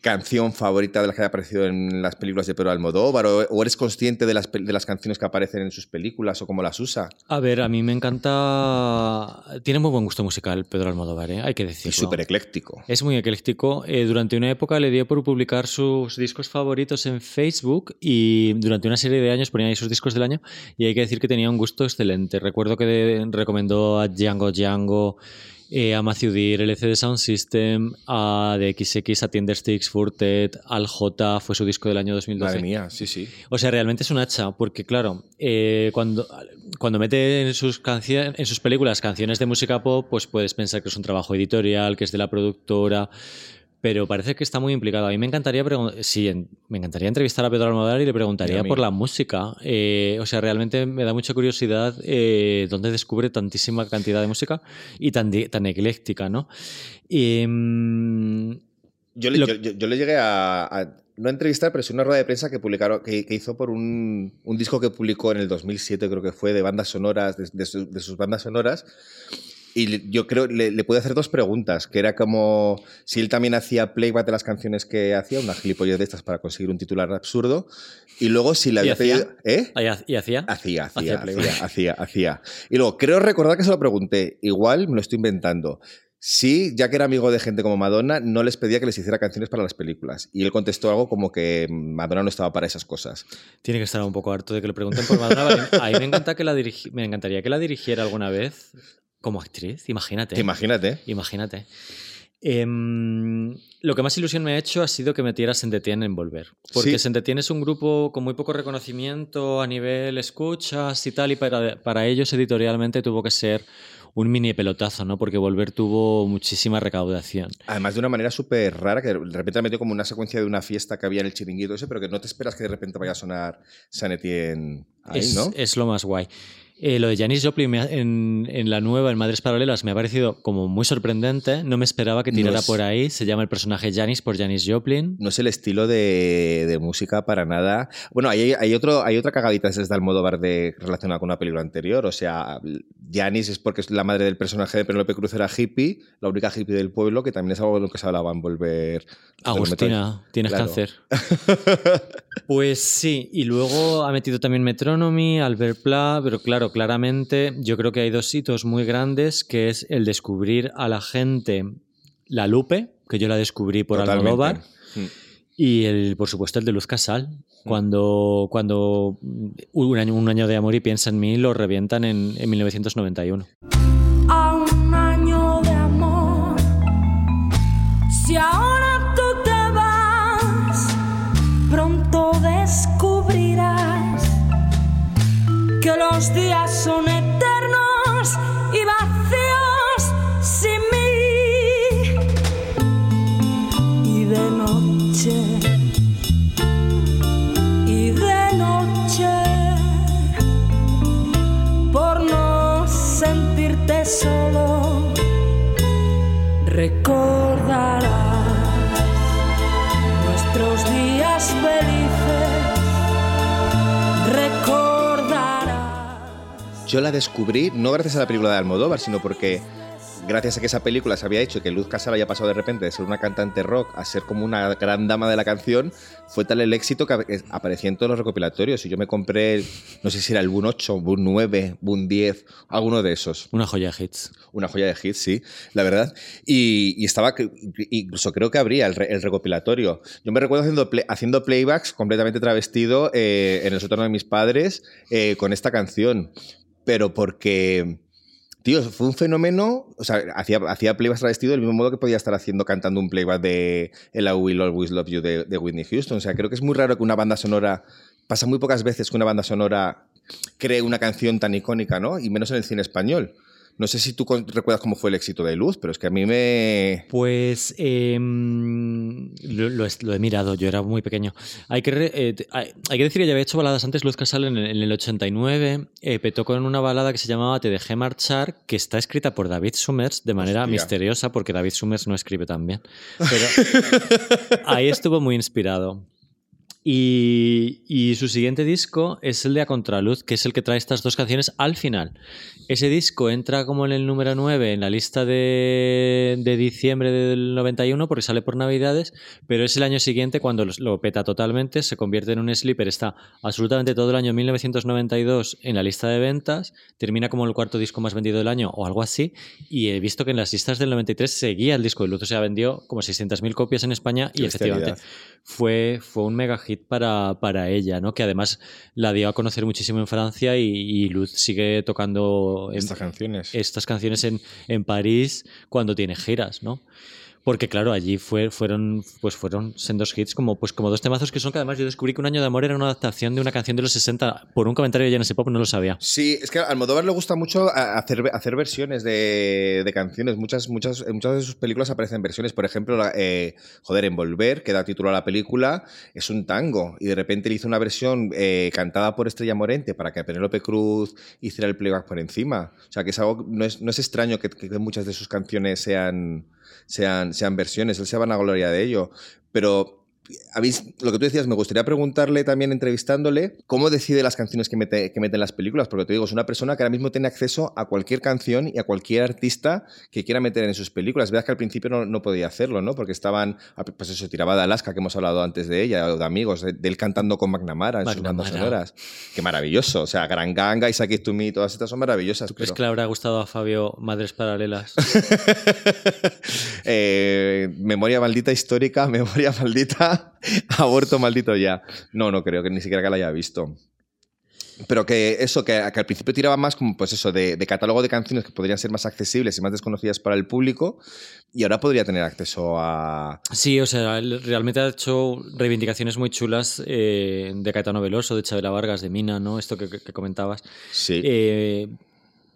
canción favorita de las que haya aparecido en las películas de Pedro Almodóvar o, o eres consciente de las, de las canciones que aparecen en sus películas o cómo las usa. A ver, a mí me encanta. Tiene muy buen gusto musical Pedro Almodóvar, ¿eh? hay que decirlo. Y súper ecléctico. Es muy ecléctico. Eh, durante una época le dio por publicar sus discos favoritos en Facebook y durante una serie de años ponía ahí sus discos del año y hay que decir que tenía un gusto excelente. Recuerdo que recomendó a Django Django, eh, a Matthew Deere, LCD Sound System, a DXX, a Tindersticks, Furted, al J, fue su disco del año 2012. Madre mía, sí, sí. O sea, realmente es un hacha, porque claro, eh, cuando, cuando mete en sus, en sus películas canciones de música pop, pues puedes pensar que es un trabajo editorial, que es de la productora, pero parece que está muy implicado. A mí me encantaría, sí, me encantaría entrevistar a Pedro Almodóvar y le preguntaría por la música. Eh, o sea, realmente me da mucha curiosidad eh, dónde descubre tantísima cantidad de música y tan, tan ecléctica, ¿no? Mm, Yo le, Lo- yo, yo- yo le llegué a, a- no a entrevistar, pero sí una rueda de prensa que publicaron, que, que hizo por un, un disco que publicó en el 2007, creo que fue, de bandas sonoras, de, de su- de sus bandas sonoras. Y yo creo, le, le pude hacer dos preguntas, que era como si él también hacía playback de las canciones que hacía, una gilipollez de estas para conseguir un titular absurdo, y luego si le ¿Y había pedido... ¿Eh? ¿Y hacía? Hacía, hacía, Hacía hacía, hacía. Y luego, creo recordar que se lo pregunté, igual me lo estoy inventando. Sí, ya que era amigo de gente como Madonna, no les pedía que les hiciera canciones para las películas. Y él contestó algo como que Madonna no estaba para esas cosas. Tiene que estar un poco harto de que le pregunten por Madonna. A mí me, encanta que la me encantaría que la dirigiera alguna vez como actriz, imagínate. Imagínate. Imagínate. Em, lo que más ilusión me ha hecho ha sido que metiera Sentetienne en Volver. Porque Sí. Es un grupo con muy poco reconocimiento a nivel escuchas y tal, y para, para ellos editorialmente tuvo que ser un mini pelotazo, ¿no? Porque Volver tuvo muchísima recaudación. Además, de una manera súper rara, que de repente ha metido como una secuencia de una fiesta que había en el chiringuito ese, pero que no te esperas que de repente vaya a sonar San Etienne ahí, es, ¿no? es lo más guay. Eh, lo de Janis Joplin me ha- en, en la nueva, en Madres Paralelas, me ha parecido como muy sorprendente. No me esperaba que No tirara es- por ahí. Se llama el personaje Janis por Janis Joplin. No es el estilo de, de música para nada. Bueno, hay, hay, otro, hay otra cagadita desde Almodóvar de, relacionada con una película anterior. O sea, Janis es porque es la madre del personaje de Penélope Cruz, era hippie, la única hippie del pueblo, que también es algo de lo que se hablaba en Volver. Agustina, tienes Claro. cáncer. Pues sí, y luego ha metido también Metronomy, Albert Pla, pero claro, claramente yo creo que hay dos hitos muy grandes, que es el descubrir a la gente la Lupe, que yo la descubrí por Totalmente. Almodóvar, Mm. y el, por supuesto el de Luz Casal. Cuando, cuando un, año, un año de amor y piensa en mí lo revientan en, en 1991. a un año de amor. Si ahora los días son eternos y vacíos sin mí. Y de noche, y de noche por no sentirte solo. Recordarás nuestros días felices. Yo la descubrí no gracias a la película de Almodóvar, sino porque gracias a que esa película se había hecho que Luz Casal haya pasado de repente de ser una cantante rock a ser como una gran dama de la canción, fue tal el éxito que ap- aparecía en todos los recopilatorios. Y yo me compré, no sé si era el Boon 8, Boon 9, Boon 10, alguno de esos. Una joya de hits. Una joya de hits, sí, la verdad. Y, y estaba, incluso creo que abría el, re- el recopilatorio. Yo me recuerdo haciendo, play- haciendo playbacks completamente travestido eh, en el sótano de mis padres eh, con esta canción. Pero porque, tío, fue un fenómeno. O sea, hacía, hacía playbacks travestido del mismo modo que podía estar haciendo cantando un playback de El I Will Always Love You de, de Whitney Houston. O sea, creo que es muy raro que una banda sonora. Pasa muy pocas veces que una banda sonora cree una canción tan icónica, ¿no? Y menos en el cine español. No sé si tú recuerdas cómo fue el éxito de Luz, pero es que a mí me... Pues em, lo, lo he- lo he mirado, yo era muy pequeño. Hay que, re- eh, hay, hay que decir que ya había hecho baladas antes Luz Casal en el, en el 89. eh, petó con una balada que se llamaba Te dejé marchar, que está escrita por David Summers de manera Hostia. misteriosa, porque David Summers no escribe tan bien. Pero ahí estuvo muy inspirado. Y, y su siguiente disco es el de A Contraluz, que es el que trae estas dos canciones al final. Ese disco entra como en el número 9 en la lista de, de diciembre del 91 porque sale por Navidades, pero es el año siguiente cuando lo peta totalmente, se convierte en un sleeper, está absolutamente todo el año 1992 en la lista de ventas, termina como el cuarto disco más vendido del año o algo así, y he visto que en las listas del 93 seguía el disco de luz, o sea, vendió como 600.000 copias en España y efectivamente fue, fue un mega hit para, para ella, ¿no? Que además la dio a conocer muchísimo en Francia y, y Luz sigue tocando Estas canciones. estas canciones en, en París cuando tiene giras, ¿no? Porque claro, allí fue, fueron, pues fueron sendos hits como, pues como dos temazos que son que además yo descubrí que Un año de amor era una adaptación de una canción de los 60 por un comentario de Janis Pop, no lo sabía. Sí, es que a Almodóvar le gusta mucho hacer, hacer versiones de, de canciones. Muchas, muchas, muchas de sus películas aparecen versiones. Por ejemplo, eh, joder, Envolver, que da título a la película, es un tango. Y de repente le hizo una versión eh, cantada por Estrella Morente para que Penélope Cruz hiciera el playback por encima. O sea, que es algo, no es, no es extraño que muchas de sus canciones sean, sean, sean versiones. Él se van a gloria de ello. Pero lo que tú decías, me gustaría preguntarle también, entrevistándole, cómo decide las canciones que mete, que mete en las películas, porque te digo, es una persona que ahora mismo tiene acceso a cualquier canción y a cualquier artista que quiera meter en sus películas. Verdad que al principio no, no podía hacerlo, ¿no? Porque estaban, pues eso, tiraba de Alaska, que hemos hablado antes de ella, o de amigos, de, de él cantando con McNamara en sus bandas sonoras. Qué maravilloso. O sea, Gran Ganga, Isaac It to Me, todas estas son maravillosas. ¿Tú crees pero- que le habrá gustado a Fabio Madres Paralelas? Eh, memoria maldita histórica, memoria maldita, aborto maldito ya. No, no creo que ni siquiera que la haya visto. Pero que eso, que, que al principio tiraba más como pues eso, de, de catálogo de canciones que podrían ser más accesibles y más desconocidas para el público, y ahora podría tener acceso a. Sí, o sea, realmente ha hecho reivindicaciones muy chulas eh, de Caetano Veloso, de Chabela Vargas, de Mina, ¿no? Esto que comentabas. Sí. Eh,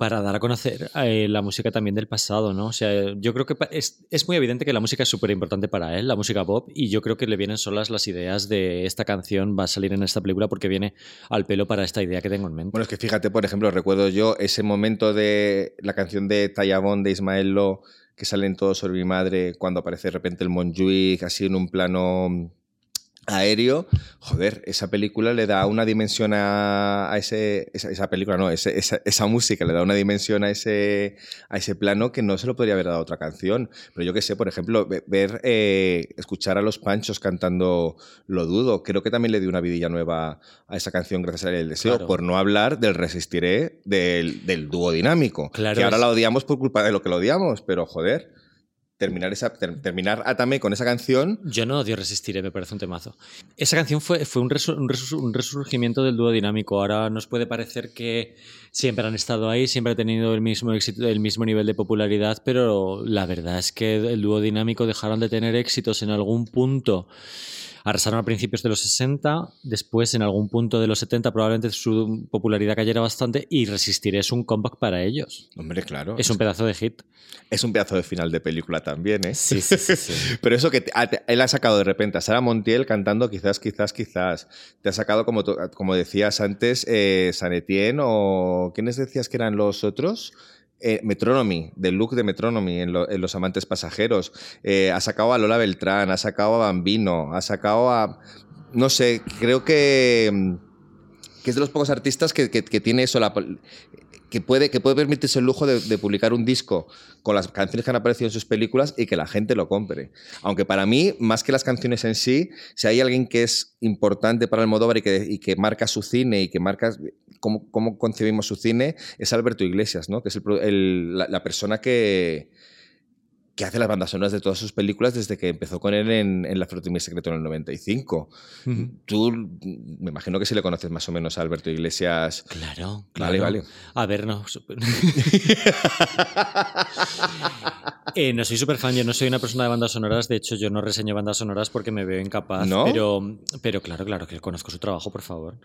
para dar a conocer eh, la música también del pasado, ¿no? O sea, yo creo que es, es muy evidente que la música es súper importante para él, la música pop, y yo creo que le vienen solas las ideas de esta canción va a salir en esta película porque viene al pelo para esta idea que tengo en mente. Bueno, es que fíjate, por ejemplo, recuerdo yo ese momento de la canción de Tallabón de Ismael Lo, que salen todos sobre mi madre, cuando aparece de repente el Montjuic, así en un plano aéreo. Joder, esa película le da una dimensión a, ese. Esa, esa película, no, ese- esa, esa música le da una dimensión a ese, a ese plano que no se lo podría haber dado a otra canción. Pero yo qué sé, por ejemplo, ve- ver, eh, escuchar a los Panchos cantando Lo Dudo, creo que también le dio una vidilla nueva a esa canción gracias a El Deseo, Claro. por no hablar del Resistiré del, del dúo dinámico. Claro, que ahora es- la odiamos por culpa de lo que lo odiamos, pero joder. Terminar, esa, ter- terminar Atame con esa canción Yo no odio Resistiré, me parece un temazo. Esa canción fue, fue un, resu- un resu- un resurgimiento del dúo dinámico. Ahora nos puede parecer que siempre han estado ahí, siempre han tenido el mismo, éxito, el mismo nivel de popularidad, pero la verdad es que el dúo dinámico dejaron de tener éxitos en algún punto. Arrasaron a principios de los 60, después en algún punto de los 70 probablemente su popularidad cayera bastante y Resistiré es un comeback para ellos. Hombre, claro. Es un pedazo de hit. Es un pedazo de final de película también, ¿eh? Sí, sí, sí. sí. Pero eso que te- a- te- él ha sacado de repente a Sara Montiel cantando quizás, quizás, quizás. Te ha sacado, como, como decías antes, eh, San Etienne o... ¿Quiénes decías que eran los otros? Eh, Metronomy, del look de Metronomy en, lo- en Los Amantes Pasajeros. Eh, ha sacado a Lola Beltrán, ha sacado a Bambino, ha sacado a... No sé, creo que... que es de los pocos artistas que, que- que tiene eso, la, que puede, que puede permitirse el lujo de, publicar un disco con las canciones que han aparecido en sus películas y que la gente lo compre. Aunque para mí, más que las canciones en sí, si hay alguien que es importante para el Modóvar que, y que marca su cine y que marca cómo, cómo concebimos su cine, es Alberto Iglesias, ¿no? que es el pro- el- la, la persona que, que hace las bandas sonoras de todas sus películas desde que empezó con él en, en La Flor de mi Secreto en el 95. Tú, me imagino que sí le conoces más o menos a Alberto Iglesias. Claro, claro. vale. A ver, no. Eh, no soy súper fan, yo no soy una persona de bandas sonoras, de hecho yo no reseño bandas sonoras porque me veo incapaz, ¿No? pero, pero claro, claro que conozco su trabajo, por favor.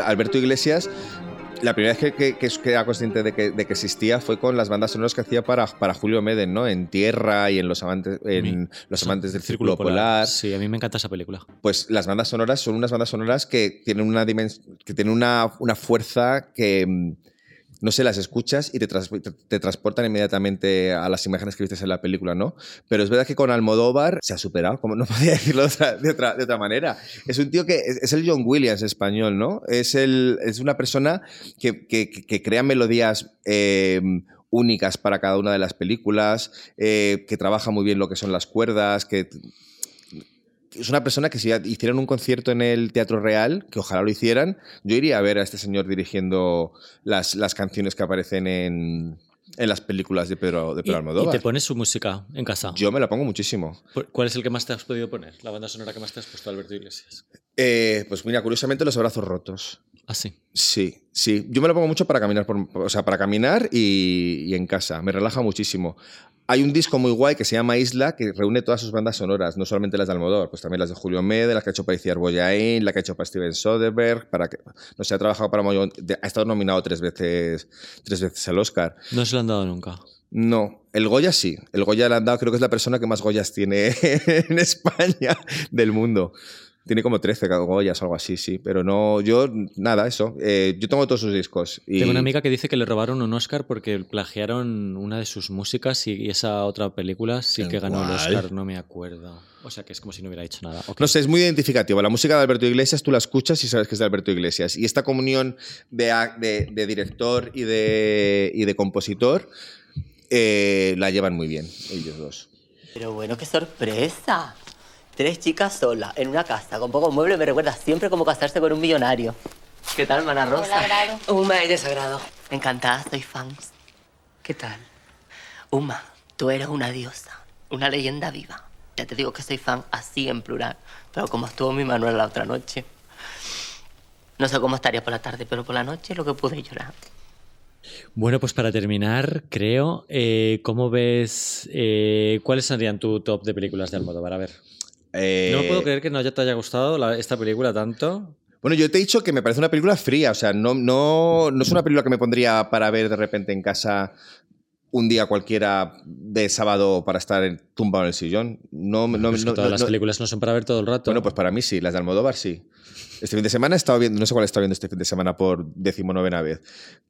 Alberto Iglesias, la primera vez que, que, que, era consciente de que, de que existía fue con las bandas sonoras que hacía para, para Julio Meden, ¿no? En Tierra y en Los Amantes, en los amantes del Círculo Polar. Sí, a mí me encanta esa película. Pues las bandas sonoras son unas bandas sonoras que tienen una que tienen una, una fuerza que mm, no sé, las escuchas y te, te- transportan inmediatamente a las imágenes que viste en la película, ¿no? Pero es verdad que con Almodóvar se ha superado, como no podía decirlo de otra, manera. Es un tío que es, el John Williams español, ¿no? Es, el, es una persona que, que- crea melodías eh, únicas para cada una de las películas, eh, que trabaja muy bien lo que son las cuerdas, que es una persona que si hicieran un concierto en el Teatro Real, que ojalá lo hicieran, yo iría a ver a este señor dirigiendo las, las canciones que aparecen en, en las películas de Pedro, de Pedro ¿Y, y Almodóvar. te pones su música en casa? Yo me la pongo muchísimo. ¿Por- ¿Cuál es el que más te has podido poner? La banda sonora que más te has puesto, Alberto Iglesias. Eh, pues mira, curiosamente los abrazos rotos. Así. Sí, sí. Yo me lo pongo mucho para caminar, por, o sea, para caminar y, y en casa. Me relaja muchísimo. Hay un disco muy guay que se llama Isla que reúne todas sus bandas sonoras, no solamente las de Almodóvar, pues también las de Julio Mede, las que ha hecho para Iciar Boyain, la que ha hecho para Steven Soderbergh, para que, no sé, ha trabajado para de- ha estado nominado tres veces, tres veces al Oscar. No se lo han dado nunca. No, el Goya sí. El Goya le han dado, creo que es la persona que más Goyas tiene en España del mundo. Tiene como 13 Goyas o algo así, sí. Pero no, yo, nada, eso. Eh, yo tengo todos sus discos. Y Tengo una amiga que dice que le robaron un Oscar porque plagiaron una de sus músicas y, y esa otra película sí ¿En que ganó el? Oscar, no me acuerdo. O sea que es como si no hubiera dicho nada. No sé, es muy identificativo. La música de Alberto Iglesias tú la escuchas y sabes que es de Alberto Iglesias. Y esta comunión de, ac- de- de director y de, y de compositor eh, la llevan muy bien, ellos dos. Pero bueno, qué sorpresa. Tres chicas solas, en una casa, con pocos muebles, me recuerda siempre como casarse con un millonario. ¿Qué tal, mana Rosa? Hola, Uma y desagrado. Encantada, soy fans. ¿Qué tal? Uma, tú eres una diosa, una leyenda viva. Ya te digo que soy fan así en plural, pero como estuvo mi Manuel la otra noche. No sé cómo estaría por la tarde, pero por la noche lo que pude llorar. Bueno, pues para terminar, creo, eh, ¿cómo ves? eh, ¿Cuáles serían tu top de películas de Almodóvar? A ver. Eh, No puedo creer que no te haya gustado la- esta película tanto. Bueno, yo te he dicho que me parece una película fría, o sea, no, no, no es una película que me pondría para ver de repente en casa un día cualquiera de sábado para estar en- tumbado en el sillón. No, no, que no- todas las películas no son para ver todo el rato. Bueno, pues para mí sí, las de Almodóvar sí. Este fin de semana he estado viendo, no sé cuál he estado viendo este fin de semana por decimonovena vez,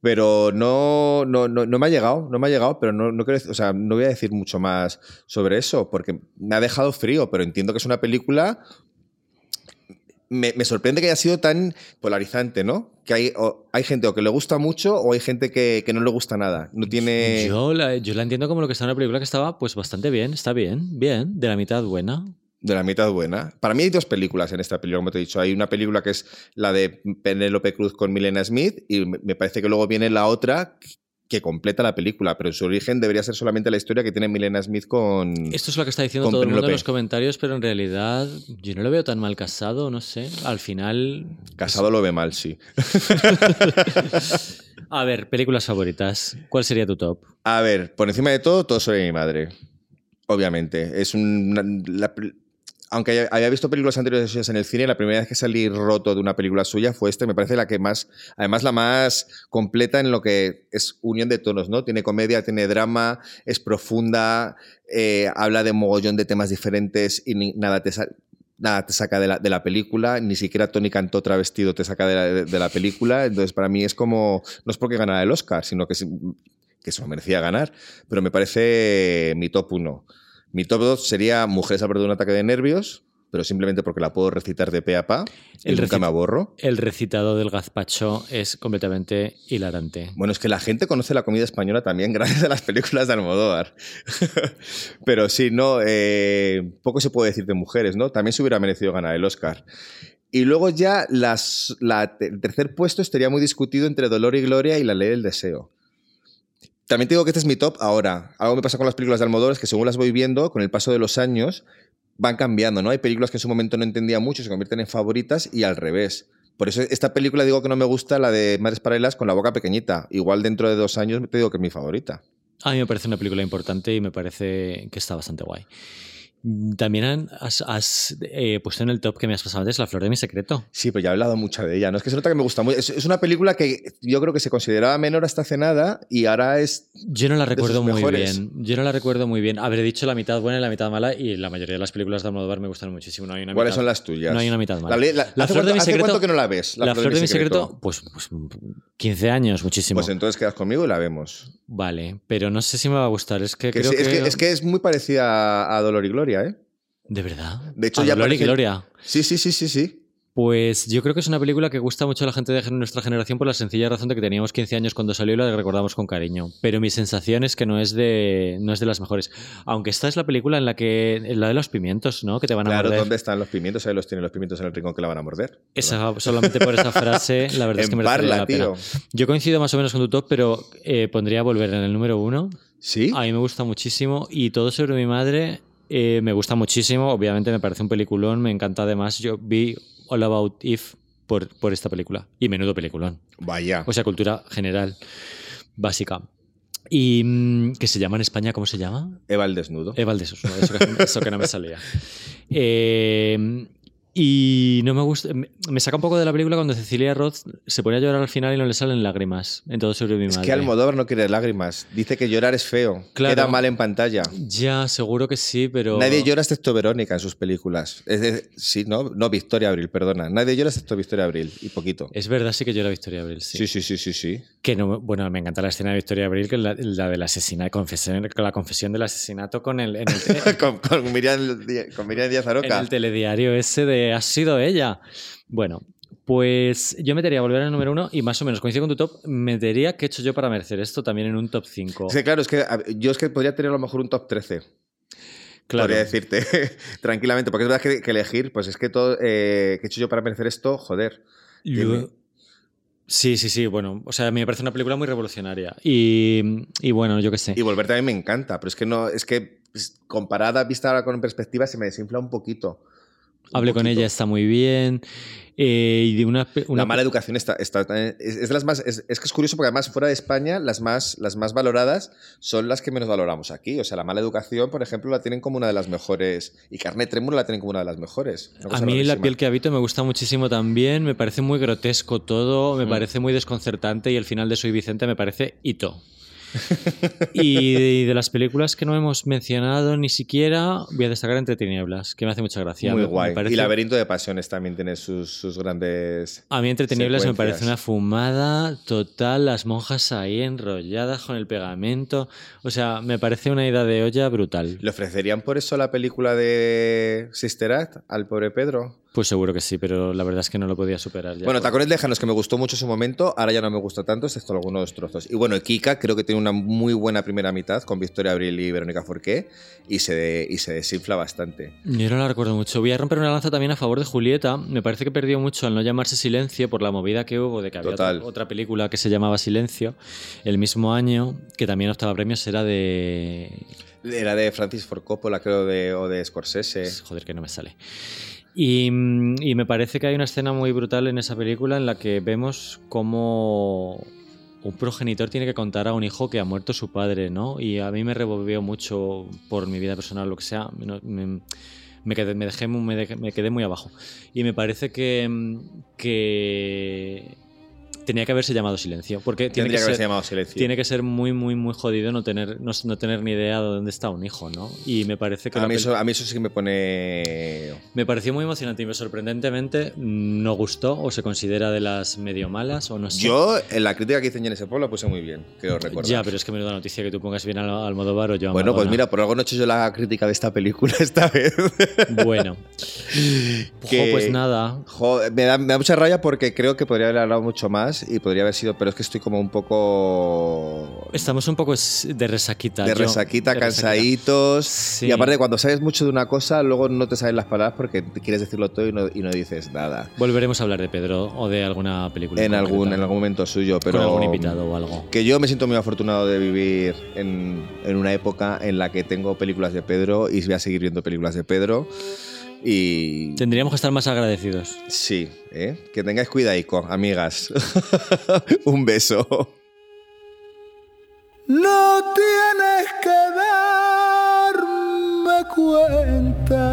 pero no, no, no, no me ha llegado, no me ha llegado, pero no, no, quiero o sea, no voy a decir mucho más sobre eso, porque me ha dejado frío, pero entiendo que es una película me, me sorprende que haya sido tan polarizante, ¿no? Que hay, o- hay gente o que le gusta mucho o hay gente que, que no le gusta nada. No tiene... Yo la, yo la entiendo como lo que está en la película que estaba pues bastante bien, está bien, bien, de la mitad buena. De la mitad buena. Para mí hay dos películas en esta película, como te he dicho. Hay una película que es la de Penélope Cruz con Milena Smith y me parece que luego viene la otra que completa la película, pero en su origen debería ser solamente la historia que tiene Milena Smith con... Esto es lo que está diciendo todo el mundo en los comentarios, pero en realidad yo no lo veo tan mal casado, no sé. Al final. Casado lo ve mal, sí. A ver, películas favoritas. ¿Cuál sería tu top? A ver, por encima de todo, todo sobre mi madre. Obviamente. Es una, la- aunque había visto películas anteriores suyas en el cine, la primera vez que salí roto de una película suya fue esta. Me parece la que más, además la más completa en lo que es unión de tonos, ¿no? Tiene comedia, tiene drama, es profunda, eh, habla de mogollón de temas diferentes y nada te saca de la, película, ni siquiera Tony Cantó travestido te saca de la, película. Entonces, para mí es como. No es porque ganara el Oscar, sino que, que se lo merecía ganar. Pero me parece mi top 1. Mi top 2 sería Mujeres al borde de un ataque de nervios, pero simplemente porque la puedo recitar de pe a pa y El nunca me aborro. El recitado del gazpacho es completamente hilarante. Bueno, es que la gente conoce la comida española también gracias a las películas de Almodóvar. Pero sí, no, eh, poco se puede decir de mujeres, ¿no? También se hubiera merecido ganar el Oscar. Y luego ya las, la, el tercer puesto estaría muy discutido entre Dolor y Gloria y La Ley del Deseo. También te digo que este es mi top ahora. Algo me pasa con las películas de Almodóvar es que según las voy viendo, con el paso de los años, van cambiando, ¿no? Hay películas que en su momento no entendía mucho, se convierten en favoritas y al revés. Por eso esta película digo que no me gusta, la de Madres Paralelas con la boca pequeñita. Igual dentro de dos años te digo que es mi favorita. A mí me parece una película importante y me parece que está bastante guay. También has, has, eh, puesto en el top que me has pasado antes La Flor de mi Secreto. Sí, pero ya he hablado mucho de ella, ¿no? Es que se nota que me gusta mucho. Es, es una película que yo creo que se consideraba menor hasta hace nada y ahora es. Yo no la recuerdo muy mejores. bien. Yo no la recuerdo muy bien. Habré dicho la mitad buena y la mitad mala y la mayoría de las películas de Almodóvar me gustan muchísimo. No hay una ¿Cuáles mitad- son las tuyas? No hay una mitad mala. La ley- la- ¿hace Flor de mi Secreto. que no la ves, La, Flor de mi Secreto, pues, pues 15 años, muchísimo. Pues entonces quedas conmigo y la vemos. Vale, pero no sé si me va a gustar. Es que, Que creo sí, que... es, que, es que es muy parecida a, Dolor y Gloria, ¿eh? ¿De verdad? De hecho, ¿A ya Dolor y Gloria. Sí, sí, sí, sí, sí. Pues yo creo que es una película que gusta mucho a la gente de nuestra generación por la sencilla razón de que teníamos 15 años cuando salió y la recordamos con cariño. Pero mi sensación es que no es de, no es de las mejores. Aunque esta es la película en la que. en la de los pimientos, ¿no? Que te van a Claro, morder. ¿dónde están los pimientos? Ahí los tienen los pimientos en el rincón que la van a morder. Esa, solamente por esa frase, la verdad es que merece Parla, la pena. tío. Yo coincido más o menos con tu top, pero eh, pondría Volver en el número uno. ¿Sí? A mí me gusta muchísimo. Y Todo sobre mi madre eh, me gusta muchísimo. Obviamente me parece un peliculón, me encanta además. Yo vi All About If por, por esta película. Y menudo peliculón. Vaya. O sea, cultura general, básica. Y mm, que se llama en España, ¿cómo se llama? Eva el desnudo. Eva el desnudo, eso que, eso que no me salía. Eh, y no me gusta. Me, saca un poco de la película cuando Cecilia Roth se pone a llorar al final y no le salen lágrimas. En todo sobre mi Es madre. que Almodóvar no quiere lágrimas. Dice que llorar es feo. Claro. Queda mal en pantalla. Ya, seguro que sí, pero. Nadie llora excepto Verónica en sus películas. Es de- sí, no, no, Victoria Abril, perdona. Nadie llora excepto Victoria Abril, y poquito. Es verdad, sí que llora Victoria Abril, sí. Sí, sí, sí, sí, sí. Que no, bueno, me encanta la escena de Victoria Abril, que es la, la del asesinato, confesión, la confesión del asesinato con el, en el, con, con Miriam, con Miriam Díaz en Aroca. el telediario ese de ha sido ella. Bueno, pues yo metería volver al número uno y más o menos coincido con tu top. Metería que he hecho yo para merecer esto también en un top 5. Es que, claro, es que yo es que podría tener a lo mejor un top 13. Claro. Podría decirte tranquilamente, porque es verdad que, que elegir, pues es que todo eh, que he hecho yo para merecer esto, joder. Sí, sí, sí, bueno, o sea, a mí me parece una película muy revolucionaria. Y, y bueno, yo qué sé. Y volver también me encanta, pero es que no, es que pues, comparada, vista ahora con perspectiva, se me desinfla un poquito. Hablé con poquito. ella, está muy bien. Eh, y de una, la mala educación está, está- es, es de las más es, es que es curioso porque además fuera de España las más las más valoradas son las que menos valoramos aquí o sea la mala educación por ejemplo la tienen como una de las mejores y carne trémula la tienen como una de las mejores A mí la piel que habito me gusta muchísimo también, me parece muy grotesco todo, me Mm. parece muy desconcertante y el final de Soy Vicente me parece hito. Y de, de las películas que no hemos mencionado ni siquiera, voy a destacar Entre Tinieblas, que me hace mucha gracia. muy Me- me guay parece- y laberinto de pasiones también tiene sus, sus grandes A mí Entre Tinieblas me parece una fumada total, las monjas ahí enrolladas con el pegamento, o sea, me parece una ida de olla brutal. ¿Le ofrecerían por eso la película de Sister Act al pobre Pedro? Pues seguro que sí, pero la verdad es que no lo podía superar ya. Bueno, Tacones Lejanos, que me gustó mucho su momento, ahora ya no me gusta tanto, excepto algunos trozos. Y bueno, Kika creo que tiene una muy buena primera mitad con Victoria Abril y Verónica Forqué, y se, y se desinfla bastante. Yo no la recuerdo mucho. Voy a romper una lanza también a favor de Julieta. Me parece que perdió mucho al no llamarse Silencio por la movida que hubo de que había otra, otra película que se llamaba Silencio el mismo año, que también optaba premios, era de... Era de Francis Ford Coppola, creo, de, o de Scorsese. Joder, que no me sale. Y, mm, y me parece que hay una escena muy brutal en esa película en la que vemos cómo un progenitor tiene que contar a un hijo que ha muerto su padre, ¿no? Y a mí me revolvió mucho por mi vida personal, lo que sea. me, quedé, me, me, dejé- me quedé muy abajo. Y me parece que, mm, que tenía que haberse llamado Silencio. Porque tiene que ser- haberse llamado Silencio. Tiene que ser muy, muy, muy jodido no tener, no, no tener ni idea de dónde está un hijo, ¿no? Y me parece que A mí, eso, a mí eso sí que me pone... me pareció muy emocionante y sorprendentemente no gustó o se considera de las medio malas o no sé. Yo, en la crítica que hice en ese pueblo, la puse muy bien, creo recordar. Ya, pero es que me da noticia que tú pongas bien al Almodóvar o yo Bueno, pues mira, por algo no he hecho yo la crítica de esta película esta vez. Bueno. Jo, pues nada. Jo, me, da, me da mucha raya porque creo que podría haber hablado mucho más y podría haber sido, pero es que estoy como un poco Estamos un poco de resaquita. de yo- resaquita, de cansaditos. Y aparte, cuando sabes mucho de una cosa, luego no te salen las palabras porque quieres decirlo todo y no, y no dices nada. Volveremos a hablar de Pedro o de alguna película. En algún, en algún momento suyo, pero. Con algún invitado o algo. Que yo me siento muy afortunado de vivir en, en una época en la que tengo películas de Pedro y voy a seguir viendo películas de Pedro. Y. Tendríamos que estar más agradecidos. Sí, ¿eh? Que tengáis cuidadico, amigas. Un beso. No tienes que darme cuenta.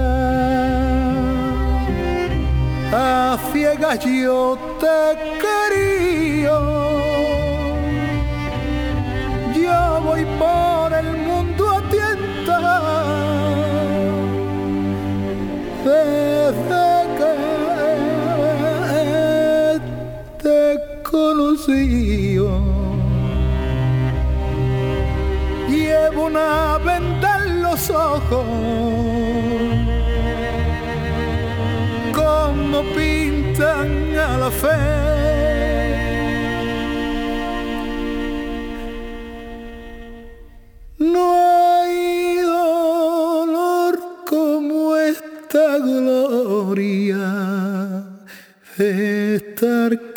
A ciegas yo te quería. Conocí. Llevo una venda en los ojos, como pintan a la fe. No hay dolor como esta gloria de estar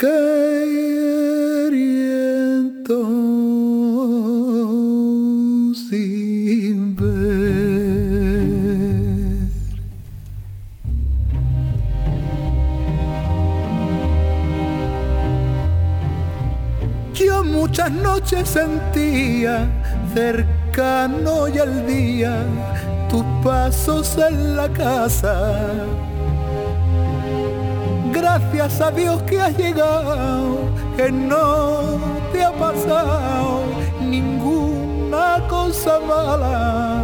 cercano y al día tus pasos en la casa. Gracias a Dios que has llegado, que no te ha pasado ninguna cosa mala.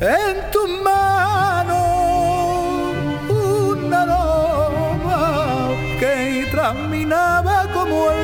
En tus manos un aroma que traminaba como el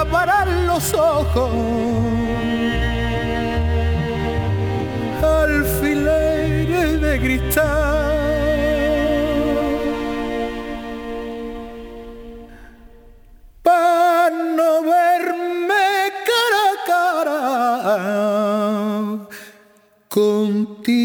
clavará los ojos. Alfileres de cristal. Para no verme cara a cara contigo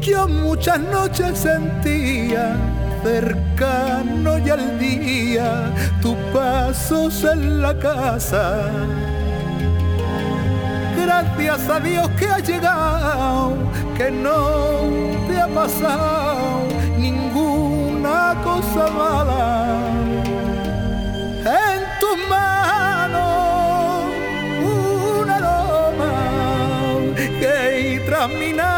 Yo muchas noches sentía cercano y al día tus pasos en la casa. Gracias a Dios que has llegado, que no te ha pasado ninguna cosa mala. En tus manos un aroma que traminaba como